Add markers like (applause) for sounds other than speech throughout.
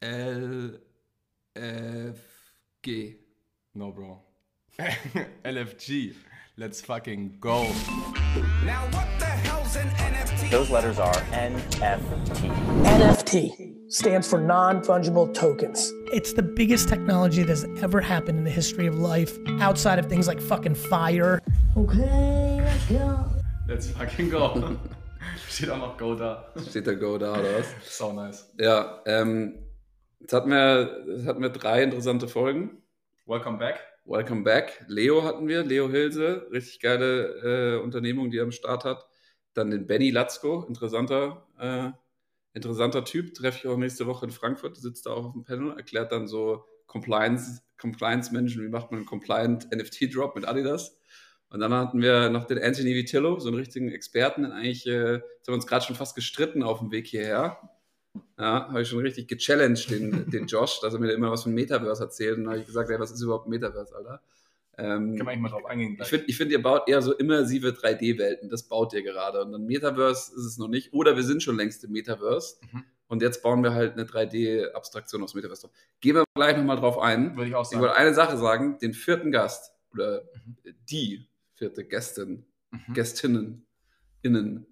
L F G. No, bro. (laughs) LFG. Let's fucking go. Now what the hell's an NFT? Those letters are NFT. NFT stands for non fungible tokens. It's the biggest technology that has ever happened in the history of life, outside of things like fucking fire. Okay, let's go. Let's fucking go. Steht auch noch Go da. Steht da Go da oder was? So nice. Ja, ähm, um, jetzt hatten wir, jetzt hatten wir drei interessante Folgen. Welcome back. Welcome back. Leo hatten wir, Leo Hilse, richtig geile äh, Unternehmung, die er am Start hat. Dann den Benny Latzko, interessanter, äh, interessanter Typ, treffe ich auch nächste Woche in Frankfurt, sitzt da auch auf dem Panel, erklärt dann so Compliance, Compliance-Menschen, wie macht man einen Compliant NFT-Drop mit Adidas. Und dann hatten wir noch den Anthony Vitillo, so einen richtigen Experten, eigentlich, äh, jetzt haben wir uns gerade schon fast gestritten auf dem Weg hierher. Ja, habe ich schon richtig gechallenged, den, den Josh, dass er mir immer was von Metaverse erzählt. Und dann habe ich gesagt, ey, was ist überhaupt Metaverse, Alter? Ähm, Kann man eigentlich mal drauf eingehen. ich gleich. finde, ich find, ihr baut eher so immersive 3D-Welten. Das baut ihr gerade. Und dann Metaverse ist es noch nicht. Oder wir sind schon längst im Metaverse. Mhm. Und jetzt bauen wir halt eine 3D-Abstraktion aus Metaverse drauf. Gehen wir gleich nochmal drauf ein. Würde ich auch Ich sagen. wollte eine Sache sagen. Den vierten Gast oder die vierte Gästin, Mhm. Gästinnen, innen,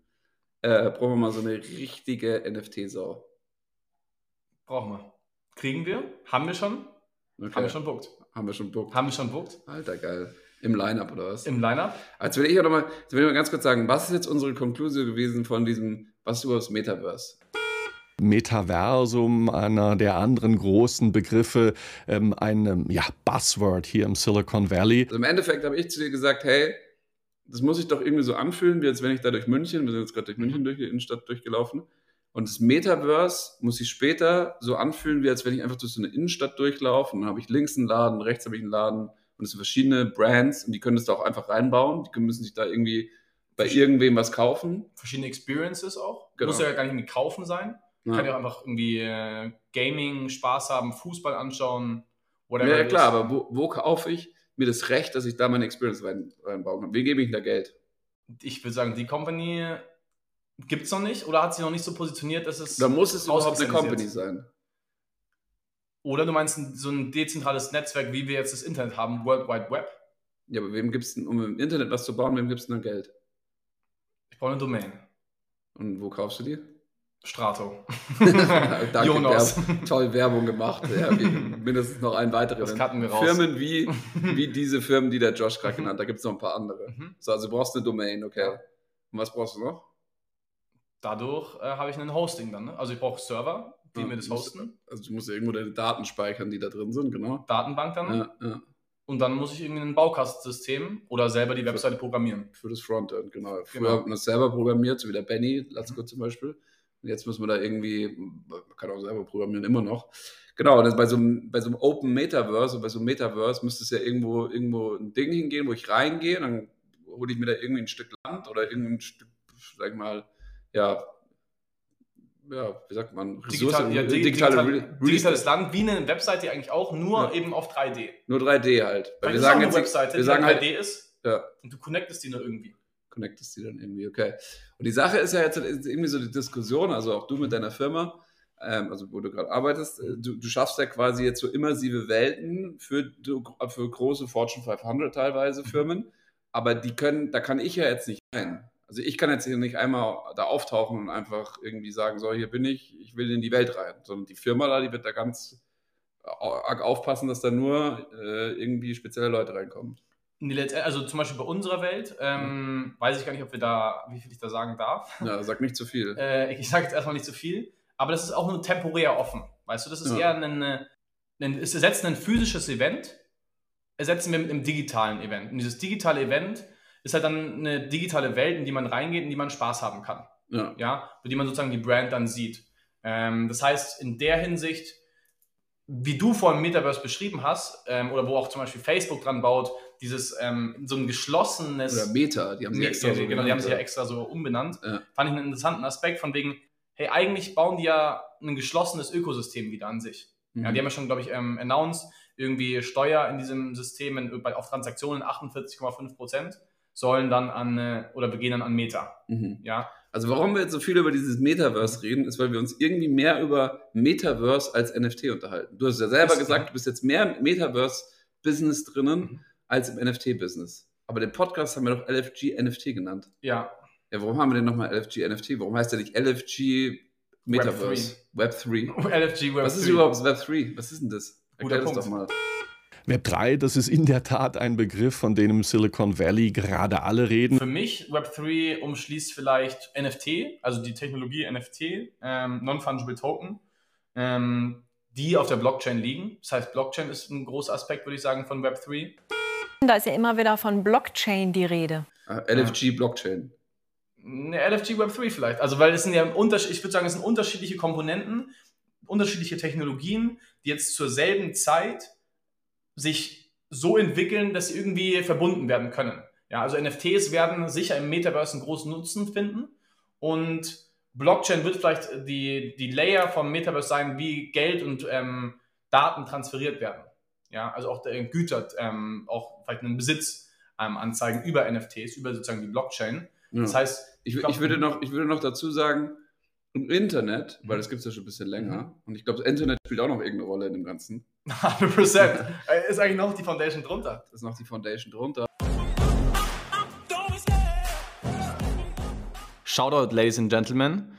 äh, brauchen wir mal so eine richtige NFT-Sau. Brauchen wir. Kriegen wir? Haben wir schon? Okay. Haben wir schon booked. Haben wir schon Bock. Haben wir schon booked? Alter, geil. Im Line-Up oder was? Im Lineup? Jetzt will ich auch noch mal, jetzt will ich mal ganz kurz sagen, was ist jetzt unsere Konklusion gewesen von diesem, was überhaupt das Metaverse? Metaversum, einer der anderen großen Begriffe, ähm, ein ähm, ja, Buzzword hier im Silicon Valley. Also im Endeffekt habe ich zu dir gesagt, hey, das muss sich doch irgendwie so anfühlen, wie als wenn ich da durch München, wir sind jetzt gerade durch München durch die Innenstadt durchgelaufen, und das Metaverse muss sich später so anfühlen, wie als wenn ich einfach durch so eine Innenstadt durchlaufe und dann habe ich links einen Laden, rechts habe ich einen Laden und es sind verschiedene Brands und die können das da auch einfach reinbauen, die müssen sich da irgendwie bei irgendwem was kaufen. Verschiedene Experiences auch. Genau. Muss ja gar nicht irgendwie kaufen sein. Ja. Kann ja auch einfach irgendwie äh, Gaming, Spaß haben, Fußball anschauen, whatever. Ja, klar, aber wo, wo kaufe ich mir das Recht, dass ich da meine Experience rein, reinbauen kann? Wem gebe ich da Geld? ich würde sagen, die Company gibt es noch nicht oder hat sie noch nicht so positioniert, dass es. Da muss es überhaupt eine. Company sein. Oder du meinst ein- so ein dezentrales Netzwerk, wie wir jetzt das Internet haben, World Wide Web. Ja, aber wem gibt es denn, um im Internet was zu bauen, wem gibt es denn dann Geld? Ich brauche eine Domain. Und wo kaufst du die? Strato. (laughs) Danke, Jonas. Werb, toll Werbung gemacht. Ja, (laughs) mindestens noch ein weiterer. Das cutten wir raus. Firmen wie, (laughs) wie diese Firmen, die der Josh gerade genannt hat. Da gibt es noch ein paar andere. Mhm. So, also du brauchst eine Domain, okay. Und was brauchst du noch? Dadurch äh, habe ich einen Hosting dann. Ne? Also ich brauche Server, die Ja, mir das du musst- hosten. Also du musst ja irgendwo deine Daten speichern, die da drin sind, genau. Datenbank dann. Ja, ja. Und dann muss ich irgendwie ein Baukastensystem oder selber die Webseite programmieren. Für das Frontend, genau. Früher Genau. hat man das selber programmiert, so wie der Benny, Latzko zum Beispiel. Und jetzt müssen wir da irgendwie, man kann auch selber programmieren, immer noch. Genau, und bei so einem, bei so einem Open Metaverse und bei so einem Metaverse müsste es ja irgendwo, irgendwo ein Ding hingehen, wo ich reingehe, dann hole ich mir da irgendwie ein Stück Land oder irgendein Stück, sag ich mal, ja, ja, wie sagt man, Digital, ja, di- digitale digital, digitales. Land, wie eine Webseite eigentlich auch, nur Ja. eben auf 3D. Nur 3D halt. Weil wir sagen jetzt, eine Webseite, wir die sagen dann halt, 3D ist ja, und du connectest die nur irgendwie. connectest die dann irgendwie, okay. Und die Sache ist ja jetzt irgendwie so die Diskussion, also auch du mit deiner Firma, ähm, also wo du gerade arbeitest, äh, du, du schaffst ja quasi jetzt so immersive Welten für, für große Fortune 500 teilweise Firmen, aber die können, da kann ich ja jetzt nicht rein. Also ich kann jetzt hier nicht einmal da auftauchen und einfach irgendwie sagen, so, hier bin ich, ich will in die Welt rein, sondern die Firma da, die wird da ganz arg aufpassen, dass da nur äh, irgendwie spezielle Leute reinkommen. Also zum Beispiel bei unserer Welt, ähm, weiß ich gar nicht, ob wir da, wie viel ich da sagen darf. Ja, sag nicht zu viel. (laughs) Äh, ich sage jetzt erstmal nicht zu viel, aber das ist auch nur temporär offen. Weißt du, das ist Ja. eher ein, äh, ein, es ersetzt ein physisches Event, ersetzen wir mit einem digitalen Event. Und dieses digitale Event ist halt dann eine digitale Welt, in die man reingeht, in die man Spaß haben kann. Ja. ja, für die man sozusagen die Brand dann sieht. Ähm, das heißt, in der Hinsicht, wie du vorhin Metaverse beschrieben hast, ähm, oder wo auch zum Beispiel Facebook dran baut, dieses ähm, so ein geschlossenes. Oder Meta, die haben sie Me- extra ja, so genau, die haben genannt, sich ja ja. extra so umbenannt. Ja. Fand ich einen interessanten Aspekt von wegen, hey, eigentlich bauen die ja ein geschlossenes Ökosystem wieder an sich. Ja, Mhm. die haben ja schon, glaube ich, ähm, announced, irgendwie Steuer in diesem System in, bei, auf Transaktionen 48,5 Prozent. Sollen dann an, äh, oder wir gehen dann an Meta. Mhm. Ja, Also warum wir jetzt so viel über dieses Metaverse reden, ist, weil wir uns irgendwie mehr über Metaverse als NFT unterhalten. Du hast ja selber Ist- gesagt, du bist jetzt mehr im Metaverse-Business drinnen Mhm. als im NFT-Business. Aber den Podcast haben wir doch LFG NFT genannt. ja, Ja, warum haben wir denn nochmal LFG NFT? Warum heißt der nicht LFG Metaverse? Web 3. LFG (laughs) Web Was ist 3. überhaupt Web 3? Was ist denn das? Guter Erklär das Punkt. doch mal. Web 3, das ist in der Tat ein Begriff, von dem im Silicon Valley gerade alle reden. Für mich, Web3 umschließt vielleicht NFT, also die Technologie NFT, ähm, Non-Fungible Token, ähm, die auf der Blockchain liegen. Das heißt, Blockchain ist ein großer Aspekt, würde ich sagen, von Web3. Da ist ja immer wieder von Blockchain die Rede. Ah, LFG Blockchain. Eine LFG Web3 vielleicht. Also, weil es sind ja Unterschied, ich würde sagen, es sind unterschiedliche Komponenten, unterschiedliche Technologien, die jetzt zur selben Zeit sich so entwickeln, dass sie irgendwie verbunden werden können. Ja, also NFTs werden sicher im Metaverse einen großen Nutzen finden und Blockchain wird vielleicht die, die Layer vom Metaverse sein, wie Geld und ähm, Daten transferiert werden. Ja, also auch der Güter, ähm, auch vielleicht einen Besitz ähm, anzeigen über NFTs, über sozusagen die Blockchain. Ja. Das heißt, Ich, glaub- ich, würde noch, ich würde noch dazu sagen, im Internet, weil das gibt es ja schon ein bisschen länger, und ich glaube, das Internet spielt auch noch irgendeine Rolle in dem Ganzen. 100%. Äh, ist eigentlich noch die Foundation drunter. Das ist noch die Foundation drunter. Shoutout, Ladies and Gentlemen.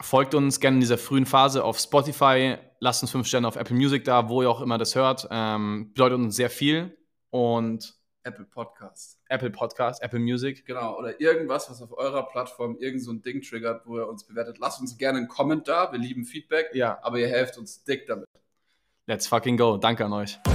Folgt uns gerne in dieser frühen Phase auf Spotify. Lasst uns fünf Sterne auf Apple Music da, wo ihr auch immer das hört. Ähm, bedeutet uns sehr viel. Und Apple Podcast. Apple Podcast, Apple Music. Genau, oder irgendwas, was auf eurer Plattform irgend so ein Ding triggert, wo ihr uns bewertet. Lasst uns gerne einen Comment da. Wir lieben Feedback. Ja. Aber ihr helft uns dick damit. Let's fucking go. Danke an euch. Das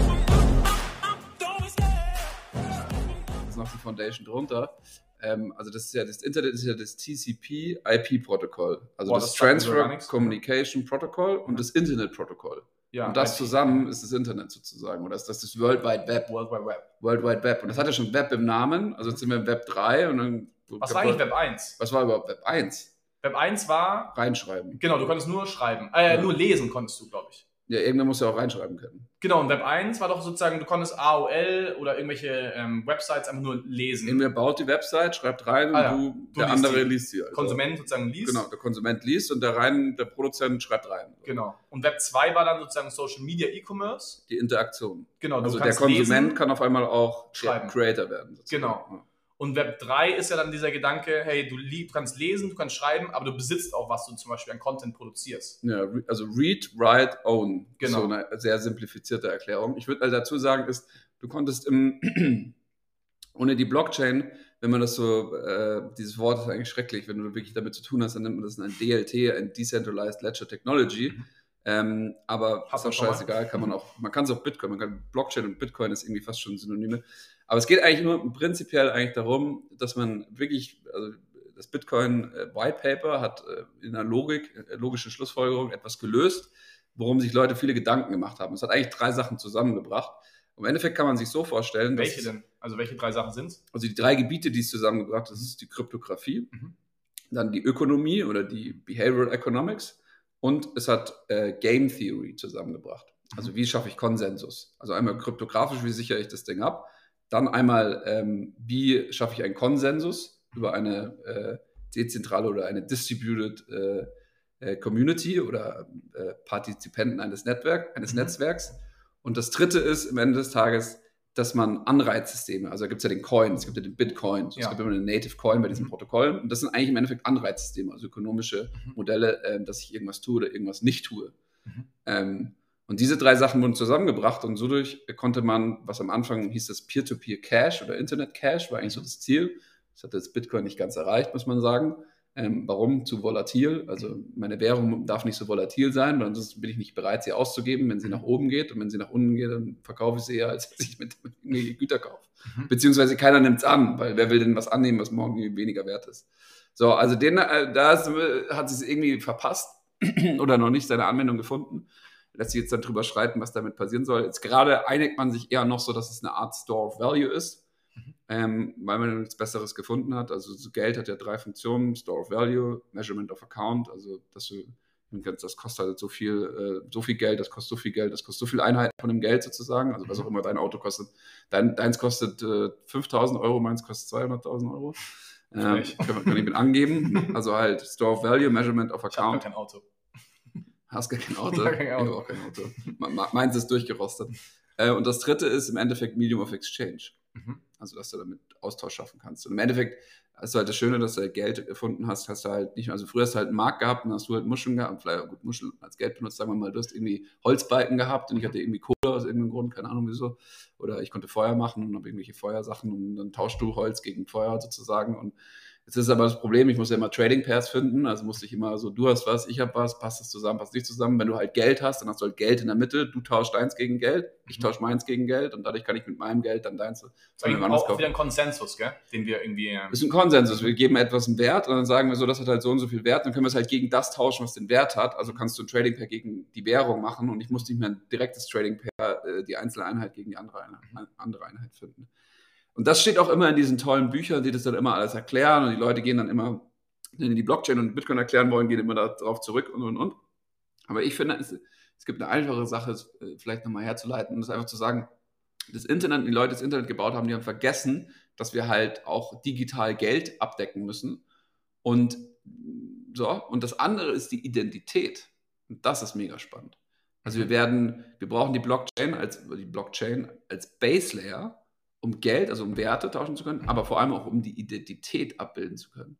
ist noch die Foundation drunter. Ähm, also das ist ja das Internet ist ja das TCP IP Protokoll. Also Boah, das, das Transfer. Communication Protocol und das Internet Protokoll. Ja, und das zusammen ist das Internet sozusagen. Oder ist das das World Wide Web? World Wide Web. World Wide Web. Und das hat ja schon Web im Namen. Also jetzt sind wir im Web 3 und dann. Was war eigentlich Web 1? Was war überhaupt Web 1? Web 1 war, Reinschreiben. genau, du konntest nur schreiben. Äh, Ja. nur lesen konntest du, glaube ich. Ja, irgendwer muss ja auch reinschreiben können. Genau, und Web 1 war doch sozusagen, du konntest AOL oder irgendwelche ähm, Websites einfach nur lesen. Irgendwer baut die Website, schreibt rein und Ah ja. du, Du der liest andere die. liest sie. Also. Konsument sozusagen liest. Genau, der Konsument liest und der, rein, der Produzent schreibt rein. Genau. Und Web 2 war dann sozusagen Social Media E-Commerce. Die Interaktion. Genau, du Also der Konsument lesen. kann auf einmal auch Schreiben. Creator werden. sozusagen. Genau. Und Web 3 ist ja dann dieser Gedanke, hey, du, kannst lesen, du kannst schreiben, aber du besitzt auch, was du zum Beispiel an Content produzierst. Ja, also Read, Write, Own. Genau. So eine sehr simplifizierte Erklärung. Ich würde also dazu sagen, ist, du konntest im, (clears throat) ohne die Blockchain, wenn man das so, äh, dieses Wort ist eigentlich schrecklich, wenn du wirklich damit zu tun hast, dann nennt man das ein DLT, ein Decentralized Ledger Technology. Ähm, aber Hat ist auch scheißegal, kann man auch, man kann es auch Bitcoin, man kann Blockchain und Bitcoin ist irgendwie fast schon Synonyme. Aber es geht eigentlich nur prinzipiell eigentlich darum, dass man wirklich, also das Bitcoin äh, White Paper hat äh, in einer Logik, äh, logischen Schlussfolgerung etwas gelöst, worum sich Leute viele Gedanken gemacht haben. Es hat eigentlich drei Sachen zusammengebracht. Im Endeffekt kann man sich so vorstellen, dass Welche denn? Also welche drei Sachen sind es? also die drei Gebiete, die es zusammengebracht hat, das ist die Kryptographie, Mhm. dann die Ökonomie oder die Behavioral Economics und es hat äh, Game Theory zusammengebracht. Also wie schaffe ich Konsensus? Also einmal kryptografisch, wie sichere ich das Ding ab? Dann einmal, ähm, wie schaffe ich einen Konsensus über eine äh, dezentrale oder eine distributed äh, äh, Community oder äh, Partizipenten eines, Netzwerk, eines Mhm. Netzwerks? Und das dritte ist am Ende des Tages, dass man Anreizsysteme, also da gibt es ja den Coin, es gibt ja den Bitcoin, es Ja. gibt immer einen Native Coin bei diesen Mhm. Protokollen und das sind eigentlich im Endeffekt Anreizsysteme, also ökonomische Mhm. Modelle, ähm, dass ich irgendwas tue oder irgendwas nicht tue. Mhm. Ähm, und diese drei Sachen wurden zusammengebracht und so durch konnte man, was am Anfang hieß das Peer-to-Peer Cash oder Internet Cash, war eigentlich so das Ziel. Das hat jetzt Bitcoin nicht ganz erreicht, muss man sagen. Ähm, warum? Zu volatil. Also meine Währung darf nicht so volatil sein, weil sonst bin ich nicht bereit, sie auszugeben, wenn sie nach oben geht. Und wenn sie nach unten geht, dann verkaufe ich sie eher, als dass ich mit, mit Güter kaufe. Mhm. Beziehungsweise keiner nimmt es an, weil wer will denn was annehmen, was morgen weniger wert ist. So, also den, äh, da äh, hat sie es irgendwie verpasst (clears throat) oder noch nicht seine Anwendung gefunden. Lässt sich jetzt dann drüber streiten, was damit passieren soll. Jetzt gerade einigt man sich eher noch so, dass es eine Art Store of Value ist, ähm, weil man nichts Besseres gefunden hat. Also so Geld hat ja drei Funktionen: Store of Value, Measurement of Account, also dass du Das kostet halt so viel, äh, so viel Geld, das kostet so viel Geld, das kostet so viel Einheiten von dem Geld sozusagen. Also was auch immer dein Auto kostet. Dein, deins kostet äh, 5000 Euro, meins kostet 200.000 Euro. Ähm, kann, man, kann ich mit angeben. Also halt Store of Value, Measurement of Ich habe Account. kein Auto. Hast gar kein (laughs) Auto? Gar kein Auto. Ich hab auch kein Auto. Me- me- Meins ist durchgerostet. Äh, und das dritte ist im Endeffekt Medium of Exchange. Mhm. Also, dass du damit Austausch schaffen kannst. Und im Endeffekt du halt das Schöne, dass du halt Geld erfunden hast, hast du halt nicht mehr, also früher hast du halt einen Markt gehabt und hast du halt Muscheln gehabt, vielleicht gut Muscheln als Geld benutzt, sagen wir mal, du hast irgendwie Holzbalken gehabt und ich hatte irgendwie Kohle aus irgendeinem Grund, keine Ahnung wieso. Oder ich konnte Feuer machen und habe irgendwelche Feuersachen und dann tauschst du Holz gegen Feuer sozusagen. Und jetzt ist aber das Problem, ich muss ja immer Trading Pairs finden, also musste ich immer so, du hast was, ich habe was, passt das zusammen, passt nicht zusammen. Wenn du halt Geld hast, dann hast du halt Geld in der Mitte, du tauschst deins gegen Geld, ich Mhm. tausche meins gegen Geld und dadurch kann ich mit meinem Geld dann deins Das ist auch wieder ein Konsensus, gell? den wir irgendwie. ähm, Das ist ein Konsensus. Wir geben etwas einen Wert und dann sagen wir so, das hat halt so und so viel Wert. Dann können wir es halt gegen das tauschen, was den Wert hat. Also kannst du ein Trading Pair gegen die Währung machen und ich muss nicht mehr ein direktes Trading Pair, äh, die einzelne Einheit gegen die andere Einheit, andere Einheit finden. Und das steht auch immer in diesen tollen Büchern, die das dann immer alles erklären und die Leute gehen dann immer, wenn die die Blockchain und Bitcoin erklären wollen, gehen immer darauf zurück und und und. Aber ich finde, es, es gibt eine einfache Sache, es äh, vielleicht nochmal herzuleiten und das einfach zu sagen, das Internet, die Leute das Internet gebaut haben, die haben vergessen, dass wir halt auch digital Geld abdecken müssen. Und so, und das andere ist die Identität. Und das ist mega spannend. Also wir werden, wir brauchen die Blockchain als die Blockchain als Base Layer, um Geld, also um Werte tauschen zu können, aber vor allem auch um die Identität abbilden zu können.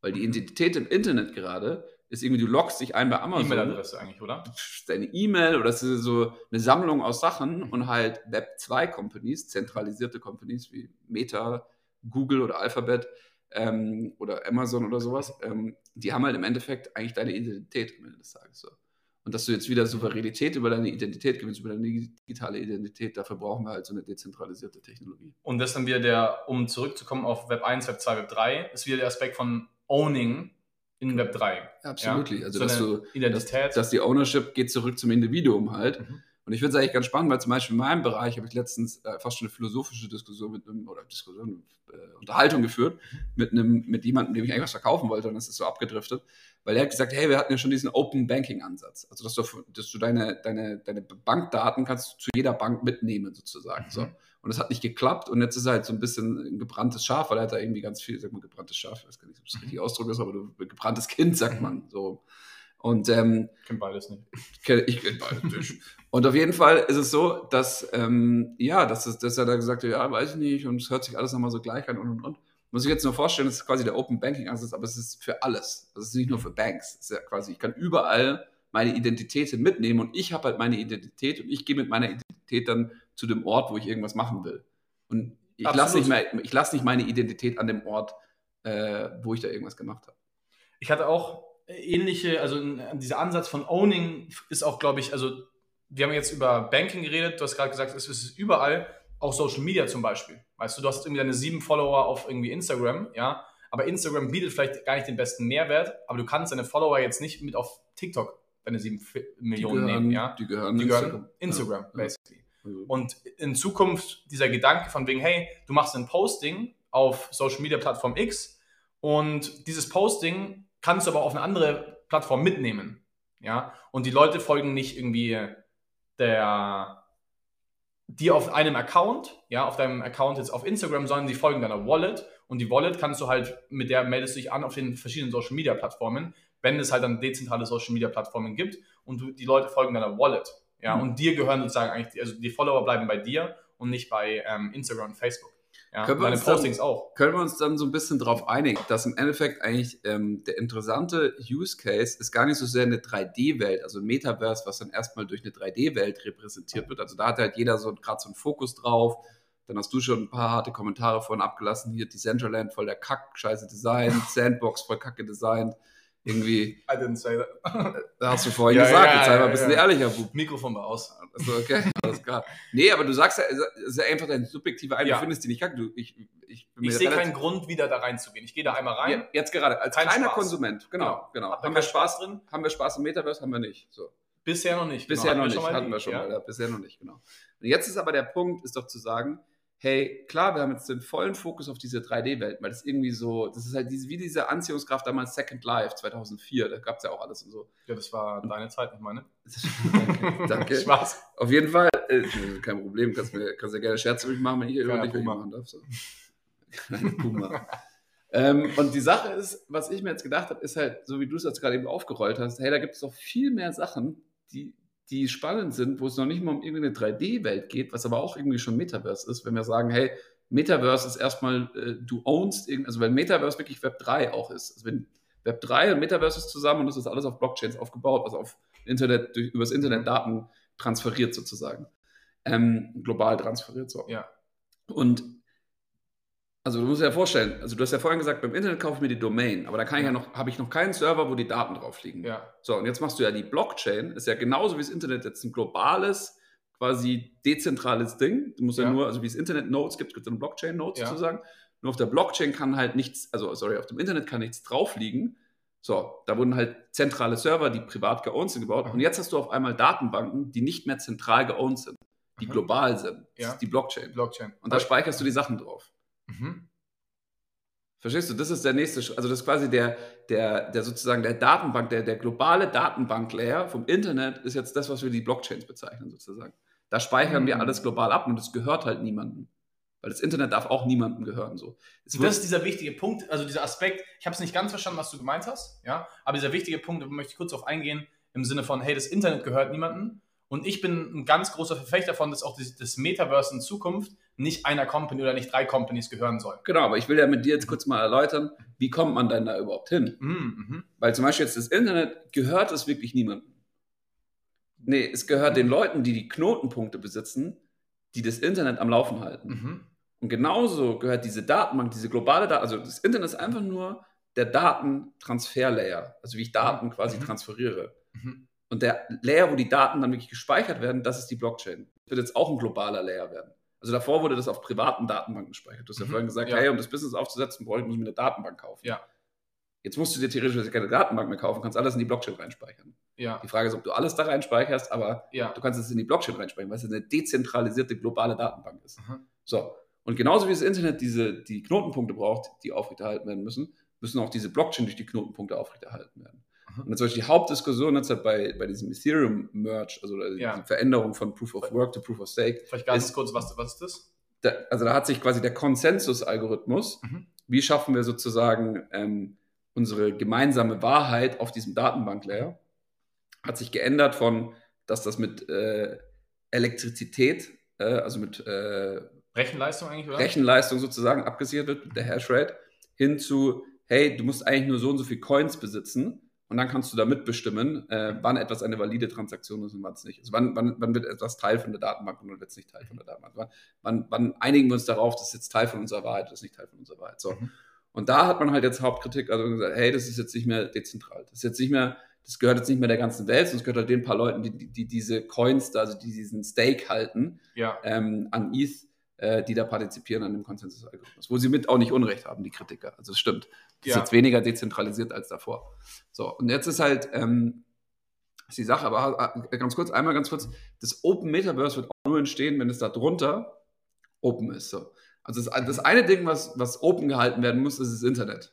Weil die Identität im Internet gerade ist irgendwie, du loggst dich ein bei Amazon E-Mail-Adresse eigentlich, oder? deine E-Mail oder das ist so eine Sammlung aus Sachen und halt Web 2 Companies, zentralisierte Companies wie Meta, Google oder Alphabet ähm, oder Amazon oder sowas, ähm, die haben halt im Endeffekt eigentlich deine Identität am Ende des Tages so. Und dass du jetzt wieder Souveränität über deine Identität gewinnst, über deine digitale Identität, dafür brauchen wir halt so eine dezentralisierte Technologie. Und das ist dann wieder der, um zurückzukommen auf Web 1, Web 2, Web 3, ist wieder der Aspekt von Owning in Web 3. Absolut. Ja? Also, so dass du, Identität. dass, dass die Ownership geht zurück zum Individuum halt. Mhm. Und ich finde es eigentlich ganz spannend, weil zum Beispiel in meinem Bereich habe ich letztens äh, fast schon eine philosophische Diskussion mit einem, oder Diskussion, äh, Unterhaltung geführt mit einem, mit jemandem, dem ich eigentlich was verkaufen wollte und das ist so abgedriftet, weil er hat gesagt, hey, wir hatten ja schon diesen Open Banking Ansatz. Also, dass du, dass du deine, deine, deine Bankdaten kannst zu jeder Bank mitnehmen sozusagen. So. Und das hat nicht geklappt und jetzt ist er halt so ein bisschen ein gebranntes Schaf, weil er hat da irgendwie ganz viel, sag mal, gebranntes Schaf, ich weiß gar nicht, ob das richtig Ausdruck ist, aber du, gebranntes Kind, sagt man so. Und ähm, Ich kenne beides nicht. kenne ich kenn beide nicht. Und auf jeden Fall ist es so, dass, ähm, ja, dass, es, dass er da gesagt hat, ja, weiß ich nicht, und es hört sich alles nochmal so gleich an und und und. Muss ich jetzt nur vorstellen, das ist quasi der Open Banking Ansatz, aber es ist für alles. Das ist nicht nur für Banks. Es ist ja quasi, ich kann überall meine Identität mitnehmen und ich habe halt meine Identität und ich gehe mit meiner Identität dann zu dem Ort, wo ich irgendwas machen will. Und ich lasse nicht, mehr- ich lass nicht meine Identität an dem Ort, äh, wo ich da irgendwas gemacht habe. Ich hatte auch ähnliche, also dieser Ansatz von Owning ist auch, glaube ich, also wir haben jetzt über Banking geredet, du hast gerade gesagt, es ist überall, auch Social Media zum Beispiel. Weißt du, du hast irgendwie deine sieben Follower auf irgendwie Instagram, ja, aber Instagram bietet vielleicht gar nicht den besten Mehrwert, aber du kannst deine Follower jetzt nicht mit auf TikTok deine sieben Millionen nehmen, ja. die gehören, Die gehören Instagram, Ja. basically. Also, Und in Zukunft dieser Gedanke von wegen, hey, du machst ein Posting auf Social Media Plattform X und dieses Posting kannst du aber auf eine andere Plattform mitnehmen. Ja, und die Leute folgen nicht irgendwie der dir auf einem Account, ja, auf deinem Account jetzt auf Instagram, sondern die folgen deiner Wallet und die Wallet kannst du halt, mit der meldest du dich an auf den verschiedenen Social Media Plattformen, wenn es halt dann dezentrale Social Media Plattformen gibt und du, die Leute folgen deiner Wallet. Ja, Mhm. und dir gehören sozusagen eigentlich, die- also die Follower bleiben bei dir und nicht bei ähm, Instagram und Facebook. Ja, Können wir deine uns dann- Postings auch. können wir uns dann so ein bisschen darauf einigen, dass im Endeffekt eigentlich ähm, der interessante Use Case ist gar nicht so sehr eine 3D-Welt, also ein Metaverse, was dann erstmal durch eine 3D-Welt repräsentiert wird. Also da hat halt jeder so gerade so einen Fokus drauf. Dann hast du schon ein paar harte Kommentare vorhin abgelassen. Hier Decentraland voll der Kack, scheiße Design, (laughs) Sandbox voll kacke designt. Irgendwie, I didn't say that. da hast du vorhin Ja, gesagt, ja, jetzt sei mal ein bisschen ehrlicher, Bub. Mikrofon war aus. Also okay, alles klar. Nee, aber du sagst ja, es ist ja einfach dein subjektiver Eindruck. Ja. Du findest die nicht kacke. Du, ich, ich, Ich sehe keinen Grund, wieder da reinzugehen. Ich gehe da einmal rein. Jetzt gerade, als Kein kleiner Spaß. Konsument, genau, genau. Da Haben wir Spaß drin? Haben wir Spaß im Metaverse? Haben wir nicht. So. Bisher noch nicht. Bisher Genau, noch hatten wir nicht, schon mal hatten wir schon ja. mal, bisher noch nicht, genau. Und jetzt ist aber der Punkt, ist doch zu sagen, hey, klar, wir haben jetzt den vollen Fokus auf diese 3D-Welt, weil das irgendwie so, das ist halt diese, wie diese Anziehungskraft damals Second Life 2004, da gab es ja auch alles und so. Ja, das war deine Zeit, nicht meine. (laughs) danke, danke. (laughs) Spaß. Auf jeden Fall, äh, kein Problem, kannst, mir, kannst ja gerne Scherze mit mir machen, wenn ich welche Puma. machen darf. So. Kleine Puma. (laughs) ähm, und die Sache ist, was ich mir jetzt gedacht habe, ist halt, so wie du es jetzt gerade eben aufgerollt hast, hey, da gibt es doch viel mehr Sachen, die, die spannend sind, wo es noch nicht mal um irgendeine 3D-Welt geht, was aber auch irgendwie schon Metaverse ist, wenn wir sagen, hey, Metaverse ist erstmal, äh, du ownst, also wenn Metaverse wirklich Web 3 auch ist, also wenn Web 3 und Metaverse ist zusammen und das ist alles auf Blockchains aufgebaut, was auf Internet, durch, übers Internet Daten transferiert sozusagen, ähm, global transferiert so. Ja. Und also du musst dir ja vorstellen, also du hast ja vorhin gesagt, beim Internet kaufe ich mir die Domain, aber da kann ich ja noch, habe ich noch keinen Server, wo die Daten drauf liegen. Ja. So, und jetzt machst du ja die Blockchain, ist ja genauso wie das Internet jetzt ein globales, quasi dezentrales Ding. Du musst ja, Ja. nur, also wie es Internet-Nodes gibt, gibt es dann Blockchain-Nodes Ja. sozusagen. Nur auf der Blockchain kann halt nichts, also sorry, auf dem Internet kann nichts drauf liegen. So, da wurden halt zentrale Server, die privat geowned sind, gebaut. Mhm. Und jetzt hast du auf einmal Datenbanken, die nicht mehr zentral geowned sind, die Mhm. global sind. Das Ja. ist die Blockchain. Blockchain. Und da speicherst du die Sachen drauf. Mhm. Verstehst du? Das ist der nächste Schritt. Also das ist quasi der, der, der sozusagen der Datenbank, der, der globale Datenbank-Layer vom Internet ist jetzt das, was wir die Blockchains bezeichnen sozusagen. Da speichern wir Mhm. alles global ab und es gehört halt niemandem. Weil das Internet darf auch niemandem gehören. So. Das ist dieser wichtige Punkt, also dieser Aspekt. Ich habe es nicht ganz verstanden, was du gemeint hast, ja, aber dieser wichtige Punkt, da möchte ich kurz auf eingehen, im Sinne von, hey, das Internet gehört niemandem. Und ich bin ein ganz großer Verfechter davon, dass auch das, das Metaverse in Zukunft nicht einer Company oder nicht drei Companies gehören soll. genau, aber ich will ja mit dir jetzt kurz mal erläutern, wie kommt man denn da überhaupt hin? Mhm, mhm. Weil zum Beispiel jetzt das Internet gehört es wirklich niemandem. Nee, es gehört den Leuten, die die Knotenpunkte besitzen, die das Internet am Laufen halten. Mhm. Und genauso gehört diese Datenbank, diese globale Daten, also das Internet ist einfach nur der Datentransfer-Layer, also wie ich Daten quasi Mhm. transferiere. Mhm. Und der Layer, wo die Daten dann wirklich gespeichert werden, das ist die Blockchain. Das wird jetzt auch ein globaler Layer werden. Also davor wurde das auf privaten Datenbanken gespeichert. Du hast ja Mhm. vorhin gesagt, Ja. hey, um das Business aufzusetzen, brauche ich, muss ich mir eine Datenbank kaufen. Ja. Jetzt musst du dir theoretisch keine Datenbank mehr kaufen, kannst alles in die Blockchain reinspeichern. Ja, Die Frage ist, ob du alles da reinspeicherst, aber ja. du kannst es in die Blockchain reinspeichern, weil es eine dezentralisierte globale Datenbank ist. Mhm. So. Und genauso wie das Internet diese, die Knotenpunkte braucht, die aufrechterhalten werden müssen, müssen auch diese Blockchain durch die Knotenpunkte aufrechterhalten werden. Und jetzt zum Beispiel die Hauptdiskussion jetzt halt bei, bei diesem Ethereum-Merge, also Ja. die Veränderung von Proof of Work to Proof of Stake, Vielleicht ganz Ist- kurz, was, was ist das? da, also da hat sich quasi der Konsensus-Algorithmus, Mhm. wie schaffen wir sozusagen ähm, unsere gemeinsame Wahrheit auf diesem Datenbank-Layer, hat sich geändert von, dass das mit äh, Elektrizität, äh, also mit äh, Rechenleistung eigentlich, oder? Rechenleistung sozusagen abgesichert wird, mit der Hashrate, hin zu, hey, du musst eigentlich nur so und so viel Coins besitzen und dann kannst du da mitbestimmen, äh, wann etwas eine valide Transaktion ist und wann es nicht ist. Wann, wann, wann wird etwas Teil von der Datenbank und wann wird es nicht Teil von der Datenbank. Wann, wann, wann einigen wir uns darauf, das ist jetzt Teil von unserer Wahrheit, das ist nicht Teil von unserer Wahrheit. So. Mhm. Und da hat man halt jetzt Hauptkritik, also gesagt, hey, das ist jetzt nicht mehr dezentral. Das ist jetzt nicht mehr, das gehört jetzt nicht mehr der ganzen Welt, sondern es gehört halt den paar Leuten, die, die, die diese Coins da, also die diesen Stake halten, Ja. ähm, an ETH, äh, die da partizipieren an dem Konsensus-Algorithmus. Wo sie mit auch nicht Unrecht haben, die Kritiker. Also es stimmt. Das ist Ja. jetzt weniger dezentralisiert als davor. So, und jetzt ist halt ähm, ist die Sache, aber äh, ganz kurz, einmal ganz kurz, das Open Metaverse wird auch nur entstehen, wenn es da drunter open ist. So. Also das, das eine Ding, was, was open gehalten werden muss, ist das Internet.